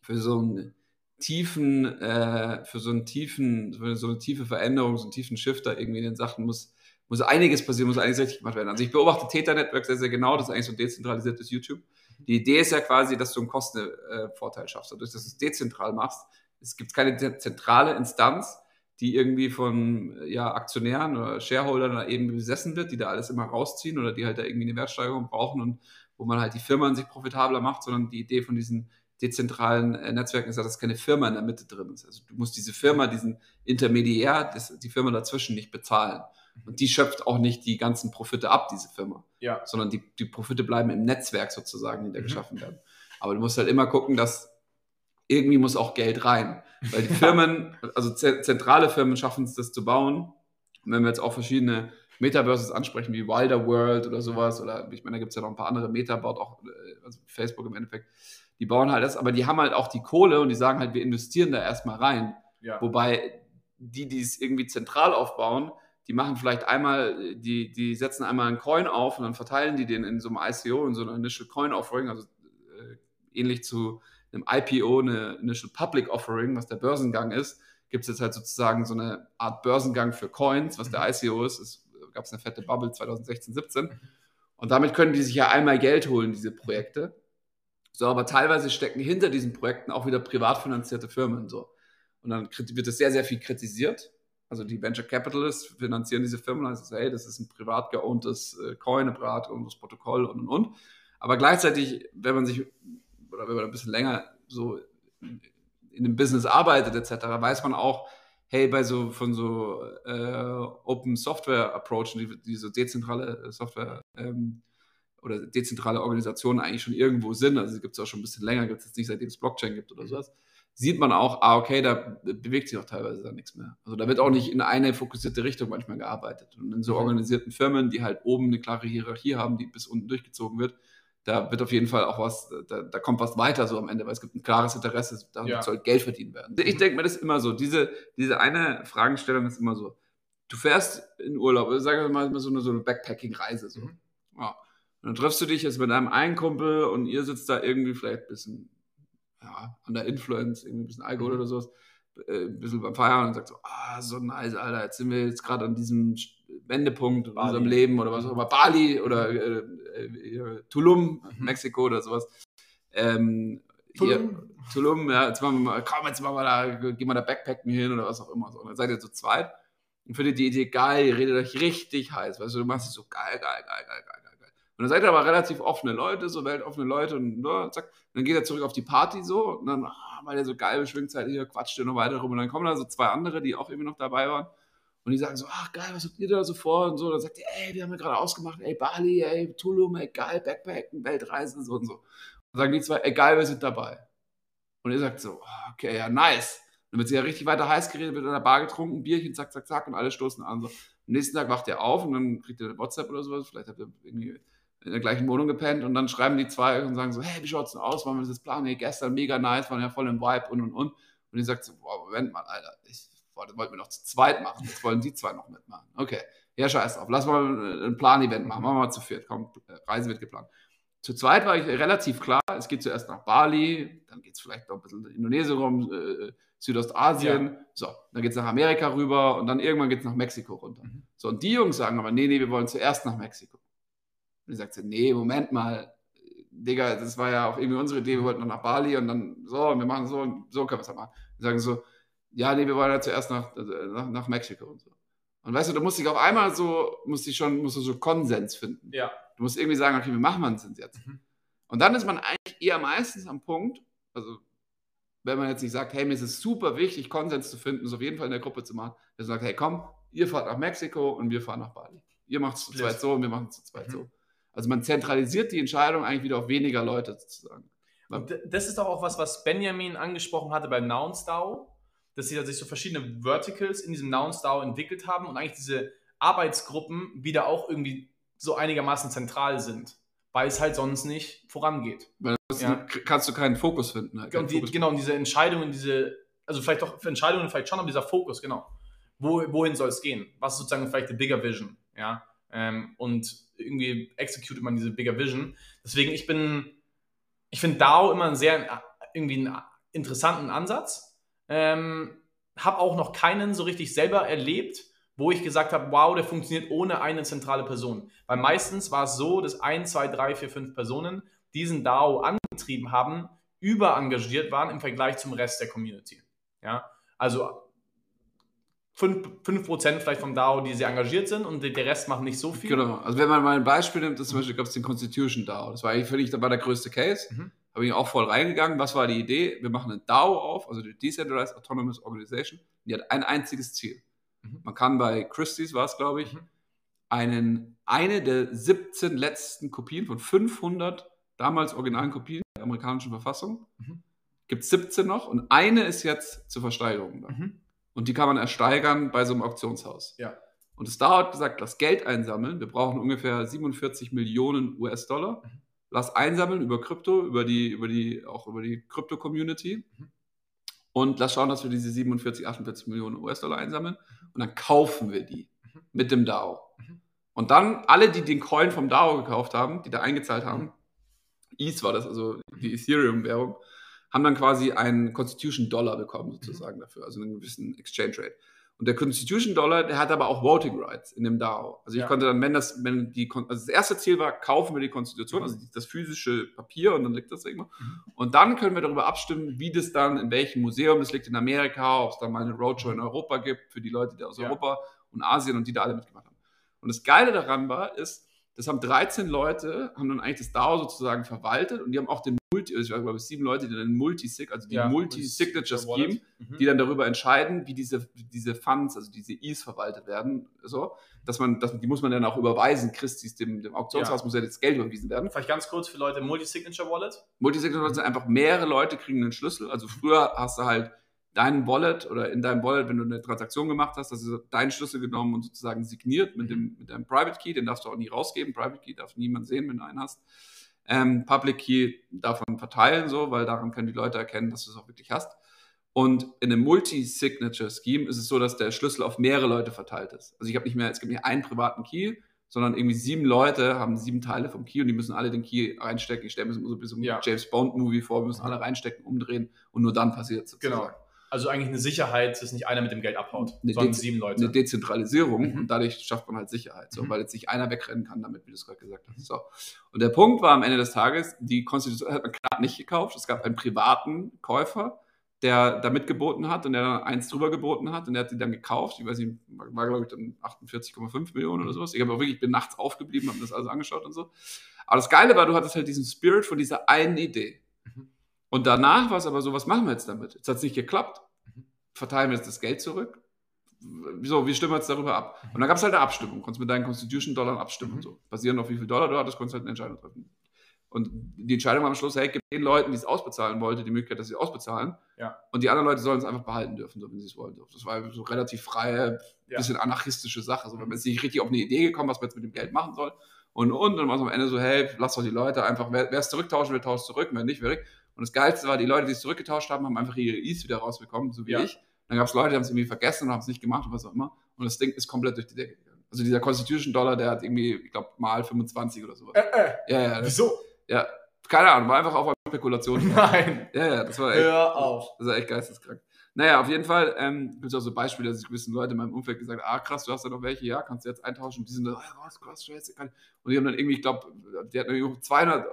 für so ein tiefen, äh, für so einen tiefen, für so eine tiefe Veränderung, so einen tiefen Shifter irgendwie in den Sachen muss, muss einiges passieren, muss einiges richtig gemacht werden. Also ich beobachte Täter-Network sehr, sehr genau, das ist eigentlich so ein dezentralisiertes YouTube. Die Idee ist ja quasi, dass du einen Kostenvorteil schaffst. Dadurch, dass du es dezentral machst, es gibt keine ze- zentrale Instanz, die irgendwie von ja, Aktionären oder Shareholdern da eben besessen wird, die da alles immer rausziehen oder die halt da irgendwie eine Wertsteigerung brauchen und wo man halt die Firma an sich profitabler macht, sondern die Idee von diesen dezentralen äh, Netzwerken ist ja, dass keine Firma in der Mitte drin ist. Also du musst diese Firma, diesen Intermediär, die Firma dazwischen nicht bezahlen. Und die schöpft auch nicht die ganzen Profite ab, diese Firma Ja. sondern die, die Profite bleiben im Netzwerk sozusagen, die da Mhm. geschaffen werden. Aber du musst halt immer gucken, dass irgendwie muss auch Geld rein. Weil die (laughs) Firmen, also ze- zentrale Firmen schaffen es, das zu bauen. Und wenn wir jetzt auch verschiedene Metaverses ansprechen, wie Wilder World oder sowas, oder ich meine, da gibt es ja noch ein paar andere Meta, baut auch, äh, also Facebook im Endeffekt, die bauen halt das, aber die haben halt auch die Kohle und die sagen halt, wir investieren da erstmal rein. Ja. Wobei die, die es irgendwie zentral aufbauen, die machen vielleicht einmal, die, die setzen einmal einen Coin auf und dann verteilen die den in so einem ICO, in so einer Initial Coin Offering, also äh, ähnlich zu einem IPO, eine Initial Public Offering, was der Börsengang ist, gibt es jetzt halt sozusagen so eine Art Börsengang für Coins, was der ICO ist. Es gab eine fette Bubble 2016, 17. Und damit können die sich ja einmal Geld holen, diese Projekte. So, aber teilweise stecken hinter diesen Projekten auch wieder privat finanzierte Firmen. So. Und dann wird es sehr, sehr viel kritisiert. Also die Venture Capitalists finanzieren diese Firmen, also so, hey, das ist ein privat geowntes äh, Coin, ein privat geowntes Protokoll und und und. Aber gleichzeitig, wenn man sich, oder wenn man ein bisschen länger so in, dem Business arbeitet, etc., weiß man auch, hey, bei so von so äh, Open Software Approachen, die, die so dezentrale Software ähm, oder dezentrale Organisationen eigentlich schon irgendwo sind, also gibt es auch schon ein bisschen länger, gibt es jetzt nicht seitdem es Blockchain gibt oder sowas, sieht man auch, ah, okay, da bewegt sich auch teilweise dann nichts mehr. Also da wird auch nicht in eine fokussierte Richtung manchmal gearbeitet. Und in so organisierten Firmen, die halt oben eine klare Hierarchie haben, die bis unten durchgezogen wird, da wird auf jeden Fall auch was, da, da kommt was weiter so am Ende, weil es gibt ein klares Interesse, da Ja. soll Geld verdient werden. Ich denke mir das ist immer so, diese, diese eine Fragestellung ist immer so, du fährst in Urlaub, also sagen wir mal so eine, so eine Backpacking-Reise, so. Mhm. Ja. Und dann triffst du dich jetzt mit einem einen Kumpel und ihr sitzt da irgendwie vielleicht ein bisschen ja, an der Influence, irgendwie ein bisschen Alkohol Mhm. oder sowas, äh, ein bisschen beim Feiern und sagt so, ah, so nice, Alter, jetzt sind wir jetzt gerade an diesem Wendepunkt in Bali. unserem Leben oder was auch immer, Bali oder äh, äh, Tulum, Mhm. Mexiko oder sowas. Ähm, Tulum. Hier, Tulum, ja, jetzt machen wir mal, komm, jetzt machen wir da, gehen wir da Backpacken hin oder was auch immer. So. Und dann seid ihr zu zweit und findet die Idee geil, ihr redet euch richtig heiß, weißt du, du machst es so geil, geil, geil, geil, geil, geil. Und dann seid ihr aber relativ offene Leute, so weltoffene Leute und ja, zack, und dann geht er zurück auf die Party so und dann, ah, weil er so geil beschwingt seid, hier quatscht ihr noch weiter rum und dann kommen da so zwei andere, die auch irgendwie noch dabei waren und die sagen so, ach geil, was habt ihr da so vor und so, dann sagt ihr, ey, wir haben ja gerade ausgemacht, ey, Bali, ey, Tulum, ey, geil, Backpacken, Weltreisen, so und so. Und sagen die zwei, ey, geil, wir sind dabei. Und ihr sagt so, ah, okay, ja, nice. Dann wird sie ja richtig weiter heiß geredet, wird in der Bar getrunken, Bierchen, zack, zack, zack, und alle stoßen an. So. Am nächsten Tag wacht ihr auf und dann kriegt ihr eine WhatsApp oder sowas, vielleicht habt ihr irgendwie in der gleichen Wohnung gepennt und dann schreiben die zwei und sagen so, hey, wie schaut's denn aus? Wollen wir das planen? Hey, gestern mega nice, waren ja voll im Vibe und und und. Und ihr sagt so, boah, Moment mal, Alter, ich das wollten wir noch zu zweit machen. Jetzt wollen die zwei noch mitmachen. Okay, ja, scheiß drauf. Lass mal ein Plan-Event machen. Machen wir mal zu viert. Komm, äh, Reise wird geplant. Zu zweit war ich relativ klar, es geht zuerst nach Bali, dann geht es vielleicht noch ein bisschen in Indonesien rum, äh, Südostasien, so, dann geht es nach Amerika rüber und dann irgendwann geht es nach Mexiko runter. Mhm. So, und die Jungs sagen aber, nee, nee, wir wollen zuerst nach Mexiko. Und die sagt sie, nee, Moment mal, Digga, das war ja auch irgendwie unsere Idee, wir wollten noch nach Bali und dann so, und wir machen so und so können wir es halt machen. Die sagen so, ja, nee, wir wollen ja zuerst nach, äh, nach, nach Mexiko und so. Und weißt du, du musst dich auf einmal so, musst dich schon, musst du so Konsens finden. Ja. Du musst irgendwie sagen, okay, wie machen wir es jetzt? Mhm. Und dann ist man eigentlich eher meistens am Punkt, also wenn man jetzt nicht sagt, hey, mir ist es super wichtig, Konsens zu finden, es auf jeden Fall in der Gruppe zu machen, der sagt, hey, komm, ihr fahrt nach Mexiko und wir fahren nach Bali. Ihr macht es zu zweit so und wir machen es zu zweit Mhm. so. Also man zentralisiert die Entscheidung eigentlich wieder auf weniger Leute sozusagen. Und das ist doch auch was, was Benjamin angesprochen hatte bei Nouns DAO, dass sie sich so verschiedene Verticals in diesem Nouns DAO entwickelt haben und eigentlich diese Arbeitsgruppen wieder auch irgendwie so einigermaßen zentral sind, weil es halt sonst nicht vorangeht. Weil Ja. kannst du keinen Fokus finden. Halt, keinen Und die, Fokus. genau, und diese Entscheidungen, diese, also vielleicht doch für Entscheidungen vielleicht schon, aber dieser Fokus, genau. Wo, wohin soll es gehen? Was ist sozusagen vielleicht die bigger vision? Ja. Ähm, und irgendwie execute man diese bigger vision. Deswegen, ich bin, ich finde DAO immer einen sehr irgendwie einen interessanten Ansatz. Ähm, habe auch noch keinen so richtig selber erlebt, wo ich gesagt habe, wow, der funktioniert ohne eine zentrale Person. Weil meistens war es so, dass ein, zwei, drei, vier, fünf Personen diesen DAO angetrieben haben, überengagiert waren im Vergleich zum Rest der Community. Ja, also 5%, 5% vielleicht vom DAO, die sehr engagiert sind und der Rest macht nicht so viel. Genau. Also wenn man mal ein Beispiel nimmt, ist zum Beispiel gab es den Constitution DAO. Das war eigentlich völlig, das war der größte Case. Mhm. Habe ich auch voll reingegangen. Was war die Idee? Wir machen eine DAO auf, also die Decentralized Autonomous Organization. Die hat ein einziges Ziel. Mhm. Man kann bei Christie's war es, glaube ich, Mhm. einen, eine der 17 letzten Kopien von 500 damals originalen Kopien der amerikanischen Verfassung. Mhm. Gibt es 17 noch und eine ist jetzt zur Versteigerung da. Mhm. Und die kann man ersteigern bei so einem Auktionshaus. Ja. Und das DAO hat gesagt, lass Geld einsammeln. Wir brauchen ungefähr 47 Millionen US-Dollar. Mhm. Lass einsammeln über Krypto, über die, über die, auch über die Krypto-Community. Mhm. Und lass schauen, dass wir diese 47, 48 Millionen US-Dollar einsammeln. Und dann kaufen wir die Mhm. mit dem DAO. Mhm. Und dann alle, die den Coin vom DAO gekauft haben, die da eingezahlt haben, ETH war das, also die Ethereum-Währung, haben dann quasi einen Constitution Dollar bekommen, sozusagen dafür, also einen gewissen Exchange Rate. Und der Constitution Dollar, der hat aber auch Voting Rights in dem DAO. Also ich Ja. konnte dann, wenn das, wenn die, also das erste Ziel war, kaufen wir die Konstitution, also das physische Papier und dann liegt das da immer. Und dann können wir darüber abstimmen, wie das dann, in welchem Museum, das liegt in Amerika, ob es dann mal eine Roadshow in Europa gibt, für die Leute, die aus Ja. Europa und Asien und die da alle mitgemacht haben. Und das Geile daran war, ist, das haben 13 Leute, haben dann eigentlich das DAO sozusagen verwaltet und die haben auch den Multi, also ich glaube sieben Leute, die dann Multi-Sig, also die Ja, Multi-Signature das Wallet. Scheme, Mhm. die dann darüber entscheiden, wie diese, diese Funds, also diese E's verwaltet werden, so, dass man, dass, die muss man dann auch überweisen, Christis, dem, dem Auktionshaus Ja. muss ja das Geld überwiesen werden. Vielleicht ganz kurz für Leute, Multi-Signature Wallet. Multisignature sind einfach mehrere Leute kriegen einen Schlüssel. Also früher hast du halt deinen Wallet oder in deinem Wallet, wenn du eine Transaktion gemacht hast, hast du deinen Schlüssel genommen und sozusagen signiert mit, dem, mit deinem Private Key. Den darfst du auch nie rausgeben. Private Key darf niemand sehen, wenn du einen hast. Ähm, Public Key darf man verteilen, so, weil daran können die Leute erkennen, dass du es auch wirklich hast. Und in einem Multi-Signature-Scheme ist es so, dass der Schlüssel auf mehrere Leute verteilt ist. Also ich habe nicht mehr, es gibt nicht einen privaten Key, sondern irgendwie sieben Leute haben sieben Teile vom Key und die müssen alle den Key reinstecken. Ich stelle mir das immer so ein bisschen Ja. James Bond-Movie vor, wir müssen alle reinstecken, umdrehen und nur dann passiert es Genau. Also eigentlich eine Sicherheit, dass nicht einer mit dem Geld abhaut, Eine sondern Dez- sieben Leute. Eine Dezentralisierung Mhm. und dadurch schafft man halt Sicherheit, so, Mhm. weil jetzt nicht einer wegrennen kann damit, wie du es gerade gesagt hast. So. Und der Punkt war am Ende des Tages, die Konstitution hat man knapp nicht gekauft. Es gab einen privaten Käufer, der da mitgeboten hat und der dann eins drüber geboten hat und der hat die dann gekauft. Ich weiß nicht, war, war glaube ich dann 48,5 Millionen oder sowas. Ich habe auch wirklich, bin nachts aufgeblieben, habe mir das alles angeschaut und so. Aber das Geile war, du hattest halt diesen Spirit von dieser einen Idee. Mhm. Und danach war es aber so, was machen wir jetzt damit? Jetzt hat es nicht geklappt. Verteilen wir jetzt das Geld zurück? Wieso, wie stimmen wir jetzt darüber ab? Und dann gab es halt eine Abstimmung. Konntest mit deinen Constitution-Dollar abstimmen. Mhm. So. Basierend auf wie viel Dollar du hattest, konntest du halt eine Entscheidung treffen. Und die Entscheidung war am Schluss, hey, gib den Leuten, die es ausbezahlen wollten, die Möglichkeit, dass sie es ausbezahlen. Ja. Und die anderen Leute sollen es einfach behalten dürfen, so wenn sie es wollen. Das war so relativ freie, Ja. bisschen anarchistische Sache. So, wenn man jetzt nicht richtig auf eine Idee gekommen, was man jetzt mit dem Geld machen soll. Und, und, dann war es am Ende so, hey, lass doch die Leute einfach, wer wer es zurücktauschen will, tauscht zurück, wer nicht, wer nicht. Und das Geilste war, die Leute, die es zurückgetauscht haben, haben einfach ihre E's wieder rausbekommen, so wie Ja. ich. Dann gab es Leute, die haben es irgendwie vergessen und haben es nicht gemacht und was auch immer. Und das Ding ist komplett durch die Decke gegangen. Also dieser Constitution Dollar, der hat irgendwie, ich glaube, mal 25 oder sowas. Äh, äh, Ja, ja, das, wieso? ja. Keine Ahnung, war einfach auf Spekulation. (laughs) Nein. ja, ja, das war echt, Hör auf. das war echt geisteskrank. Naja, auf jeden Fall ähm, gibt es auch so Beispiele, dass ich gewissen Leute in meinem Umfeld gesagt ah krass, du hast da noch welche, ja, kannst du jetzt eintauschen. Und die sind so, was, krass, scheiße. Kann. Und die haben dann irgendwie, ich glaube, die hatten irgendwie 200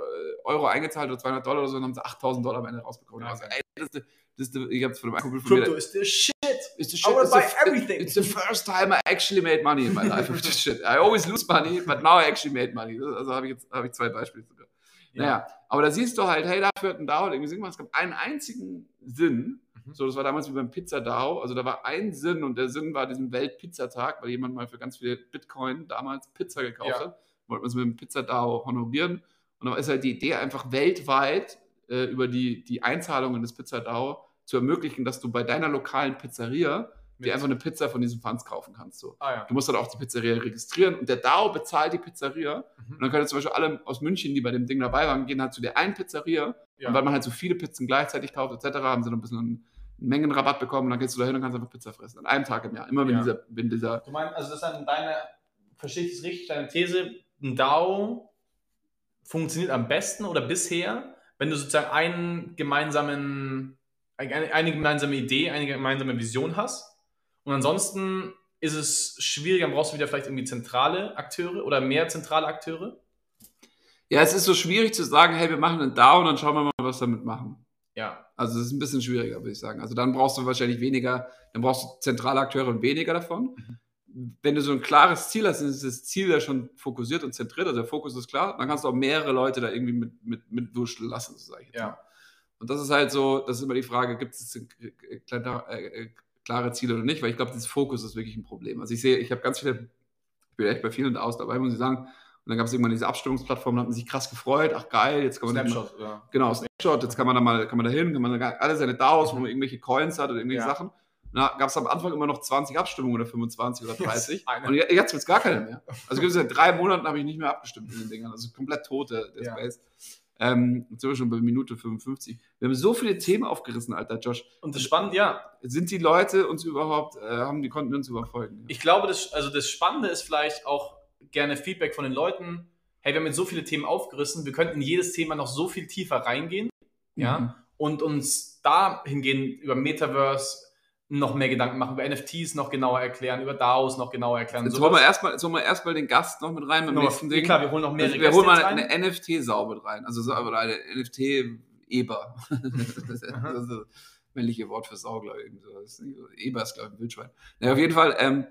Euro eingezahlt oder 200 Dollar oder so und haben sie 8000 Dollar am Ende rausbekommen. Ja, Also, ey, das ist, das ist, ich hab's von einem Kumpel von mir, Krypto ist the shit. It's the I wanna buy the, everything. It's the first time I actually made money in my life with this shit. I always lose money, but now I actually made money. Das- Also habe ich jetzt habe ich zwei Beispiele sogar. Naja, aber da siehst du halt, hey, dafür hat ein DAO irgendwie Sinn gemacht. Es gab einen einzigen Sinn. Mhm. So, das war damals wie beim Pizza DAO. Also da war ein Sinn und der Sinn war diesen Weltpizzatag, weil jemand mal für ganz viel Bitcoin damals Pizza gekauft Ja. hat. Wollte man es mit dem Pizza DAO honorieren. Und da ist halt die Idee einfach weltweit äh, über die, die Einzahlungen des Pizza DAO zu ermöglichen, dass du bei deiner lokalen Pizzeria dir einfach eine Pizza von diesen Funds kaufen kannst. So. Ah ja. Du musst dann auch die Pizzeria registrieren und der DAO bezahlt die Pizzeria. Mhm. Und dann können zum Beispiel alle aus München, die bei dem Ding dabei waren, gehen halt zu der einen Pizzeria. Ja. Und weil man halt so viele Pizzen gleichzeitig kauft, etc., haben sie noch ein bisschen Mengenrabatt bekommen. Und dann gehst du da hin und kannst einfach Pizza fressen. An einem Tag im Jahr. Immer wenn Ja. dieser, wenn dieser. Du meinst, also das ist dann deine, verstehe ich das richtig, deine These, ein DAO funktioniert am besten oder bisher, wenn du sozusagen einen gemeinsamen, eine, eine gemeinsame Idee, eine gemeinsame Vision hast. Und ansonsten ist es schwierig, dann brauchst du wieder vielleicht irgendwie zentrale Akteure oder mehr zentrale Akteure. Ja, es ist so schwierig zu sagen, hey, wir machen einen DAO und dann schauen wir mal, was wir damit machen. Ja, Also es ist ein bisschen schwieriger, würde ich sagen. Also dann brauchst du wahrscheinlich weniger, dann brauchst du zentrale Akteure und weniger davon. Wenn du so ein klares Ziel hast, dann ist das Ziel ja schon fokussiert und zentriert, also der Fokus ist klar, dann kannst du auch mehrere Leute da irgendwie mit, mit, mit wurschteln lassen, so sage ich jetzt Ja. mal. Und das ist halt so, das ist immer die Frage, gibt es äh, klare, äh, klare Ziele oder nicht, weil ich glaube, dieses Fokus ist wirklich ein Problem. Also ich sehe, ich habe ganz viele, ich bin echt bei vielen aus dabei, muss ich sagen, und dann gab es irgendwann diese Abstimmungsplattform, da hat man sich krass gefreut, ach geil, jetzt kann man Snapshot, ja. Genau, Snapshot, jetzt kann man da mal, kann man da hin, kann man da alle seine DAOs, wo man irgendwelche Coins hat oder irgendwelche Mhm. Ja. Sachen. Da gab es am Anfang immer noch 20 Abstimmungen oder 25 oder (laughs) 30. eine. und je- jetzt wird es gar keine mehr. Also gibt es seit drei Monaten habe ich nicht mehr abgestimmt in den Dingern. Also komplett tot der, der Ja. Space. Ähm, jetzt sind wir schon bei Minute 55. Wir haben so viele Themen aufgerissen, Alter Josh. Und das Spannende, ja, Sind die Leute uns überhaupt, äh, haben die konnten uns überfolgen? ich glaube, das, also das Spannende ist vielleicht auch gerne Feedback von den Leuten. Hey, wir haben jetzt so viele Themen aufgerissen, wir könnten in jedes Thema noch so viel tiefer reingehen. Ja. Mhm. Und uns dahingehend über Metaverse noch mehr Gedanken machen, über NFTs noch genauer erklären, über DAOs noch genauer erklären. Jetzt sowas. holen wir erstmal jetzt holen wir erstmal den Gast noch mit rein beim Nochmal- nächsten Ding. Klar, wir holen noch mehrere Also wir holen mal eine NFT-Sau mit rein. Also so, eine NFT-Eber. (laughs) das ist das männliche Wort für Sau, glaube ich. Eber ist, glaube ich, ein Wildschwein. Naja, auf jeden Fall, ähm,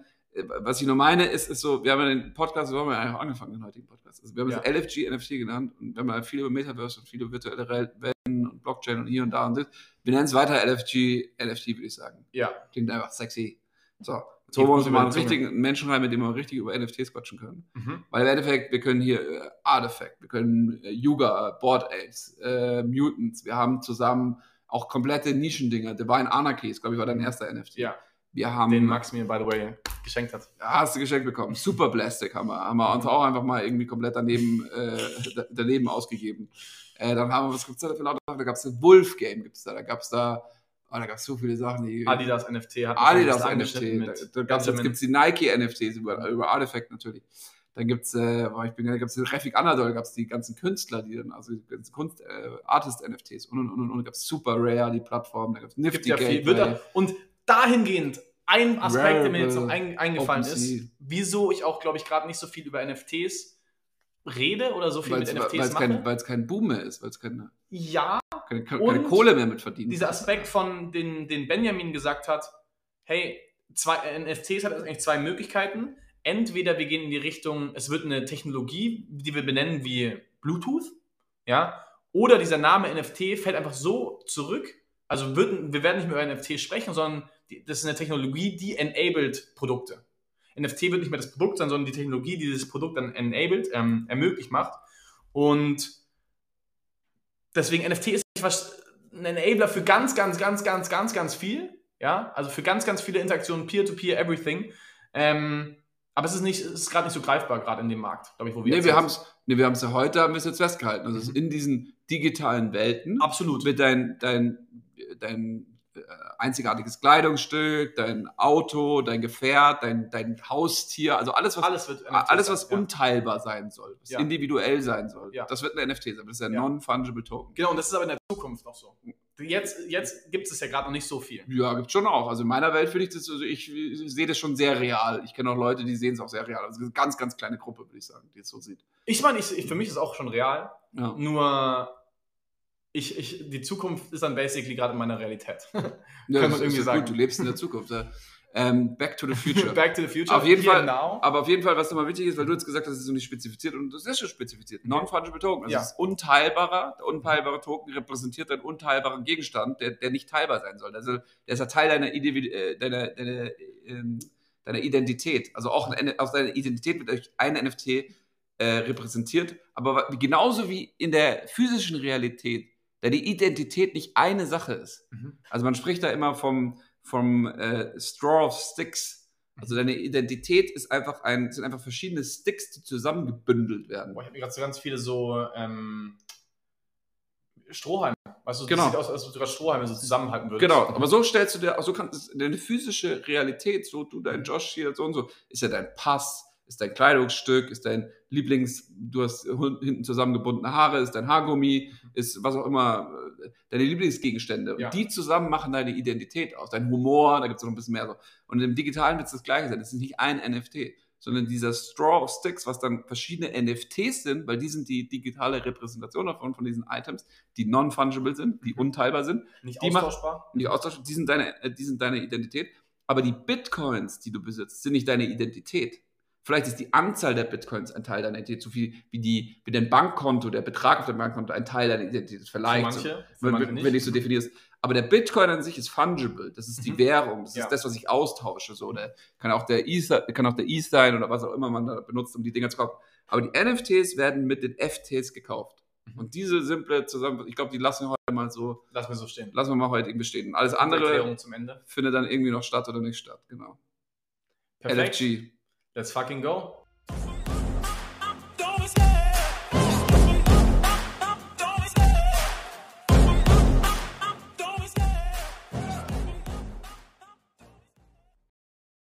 was ich nur meine, ist, ist so, wir haben ja den Podcast, so haben wir ja auch angefangen, den heutigen Podcast. Also wir haben Ja. es LFG, NFT genannt und wir haben ja viel über Metaverse und viele virtuelle Welten und Blockchain und hier und da und das. Wir nennen es weiter LFG, NFT, würde ich sagen. Ja, Klingt einfach sexy. So, jetzt holen wir uns mal einen richtigen Menschen rein, mit dem wir richtig über NFTs quatschen können. mhm. Weil im Endeffekt, wir können hier äh, Artifact, wir können äh, Yuga, Board Apes, äh, Mutants, wir haben zusammen auch komplette Nischendinger. Divine Anarchy, glaube ich, war dein erster NFT. ja, Wir haben, den Max mir, by the way, geschenkt hat. Ja, hast du geschenkt bekommen. Super Plastic haben wir, haben wir uns auch einfach mal irgendwie komplett daneben, äh, da- (laughs) daneben ausgegeben. Äh, dann haben wir, was gibt's da für lauter Sachen? Da gab es ein Wolf Game, gibt's da. Da gab es da, oh, da gab es so viele Sachen, die. Adidas NFT hat Adidas NFT. Da, da gab's, jetzt gibt es die Nike NFTs über, über Artifact natürlich. Dann gibt es, äh, ich bin da gab's den Refik Anadol, gab es die ganzen Künstler, die dann, also die ganzen Kunst, äh, Artist-NFTs und und und und. und gab es Super Rare, die Plattform, da gab es Gibt Nifty ja viel. Wird auch, und dahingehend, ein Aspekt, der mir jetzt noch ein, eingefallen ist, wieso ich auch, glaube ich, gerade nicht so viel über NFTs rede oder so viel Weil mit es NFTs mache. weil's kein Boom mehr ist, weil es keine, Ja, keine, keine Und Kohle mehr mit verdient. dieser Aspekt von den, den Benjamin gesagt hat, hey, zwei, NFTs hat eigentlich zwei Möglichkeiten. Entweder wir gehen in die Richtung, es wird eine Technologie, die wir benennen wie Bluetooth, ja, oder dieser Name NFT fällt einfach so zurück. Also wird, wir werden nicht mehr über NFT sprechen, sondern die, das ist eine Technologie, die enabled Produkte. NFT wird nicht mehr das Produkt sein, sondern die Technologie, die dieses Produkt dann enabled, ähm, ermöglicht macht. Und deswegen NFT ist was, ein Enabler für ganz, ganz, ganz, ganz, ganz, ganz viel. Ja, also für ganz, ganz viele Interaktionen, Peer-to-Peer, everything. Ähm, aber es ist nicht, es ist gerade nicht so greifbar, gerade in dem Markt, glaube ich, wo wir Nee, jetzt wir sind. haben es nee, wir haben's ja heute, haben wir es jetzt festgehalten. Also es ist in diesen digitalen Welten Absolut. wird dein, dein, dein äh, einzigartiges Kleidungsstück, dein Auto, dein Gefährt, dein, dein Haustier, also alles, was, Alles wird alles, was sein, ja. unteilbar sein soll, was Ja. individuell sein soll, Ja. das wird ein NFT sein. Das ist ein Ja. Non-Fungible Token. Genau, und das ist aber in der Zukunft noch so. Jetzt, jetzt gibt es ja gerade noch nicht so viel. Ja, gibt schon auch. Also in meiner Welt finde ich das, also ich, sehe das schon sehr real. Ich kenne auch Leute, die sehen es auch sehr real. Also eine ganz, ganz kleine Gruppe, würde ich sagen, die es so sieht. Ich meine, ich, ich, für mich ist es auch schon real. Ja. Nur ich, ich, die Zukunft ist dann basically gerade in meiner Realität. Ja, (laughs) Kann das man irgendwie sagen. Gut, du lebst in der Zukunft. Ja. Ähm, back to the future. (laughs) Back to the future. Auf jeden Fall, Now. aber auf jeden Fall, was nochmal wichtig ist, weil du jetzt gesagt hast, es ist noch nicht spezifiziert und das ist schon spezifiziert. Non-fungible Token. Also Ja. ist unteilbarer. Der unteilbare Token repräsentiert einen unteilbaren Gegenstand, der, der nicht teilbar sein soll. Also der ist ja Teil deiner, Individu äh, deiner, deiner, ähm, deiner Identität. Also auch ein, aus deiner Identität wird durch ein NFT äh, repräsentiert. Aber genauso wie in der physischen Realität deine Identität nicht eine Sache ist. Mhm. Also man spricht da immer vom, vom äh, Straw of Sticks. Also deine Identität ist einfach ein, sind einfach verschiedene Sticks, die zusammengebündelt werden. Boah, ich habe gerade so ganz viele so ähm, Strohhalme. Weißt du, Genau. das sieht aus, als ob du gerade Strohhalme so zusammenhalten würdest. Genau, aber so stellst du dir, so kannst deine physische Realität, so du dein Josh hier, so und so, ist ja dein Pass, ist dein Kleidungsstück, ist dein Lieblings, du hast hinten zusammengebundene Haare, ist dein Haargummi, ist was auch immer, äh, deine Lieblingsgegenstände. Ja. Und die zusammen machen deine Identität aus, dein Humor, da gibt es noch ein bisschen mehr so. Und im Digitalen wird es das Gleiche sein. Es ist nicht ein NFT, sondern dieser Straw of Sticks, was dann verschiedene NFTs sind, weil die sind die digitale Repräsentation davon, von diesen Items, die non-fungible sind, die unteilbar sind, Nicht Die austauschbar. nicht austauschbar, die sind deine, äh, die sind deine Identität. Aber die Bitcoins, die du besitzt, sind nicht deine Identität. Vielleicht ist die Anzahl der Bitcoins ein Teil deiner Identität, so viel wie, die, wie dein Bankkonto, der Betrag auf deinem Bankkonto ein Teil deiner Identität Vielleicht. manche, so, wenn, manche nicht. wenn du es so definierst. Aber der Bitcoin an sich ist fungible. Das ist die Mhm. Währung. Das Ja. ist das, was ich austausche. So. Der kann auch der Ether, kann auch der ETH sein oder was auch immer man da benutzt, um die Dinger zu kaufen. Aber die NFTs werden mit den FTs gekauft. Mhm. Und diese simple Zusammenfassung, ich glaube, die lassen wir heute mal so, Lass mir so stehen. lassen wir mal heute irgendwie stehen. Alles andere Erklärung zum Ende. findet dann irgendwie noch statt oder nicht statt. Genau. Perfekt. LFG. Let's fucking go.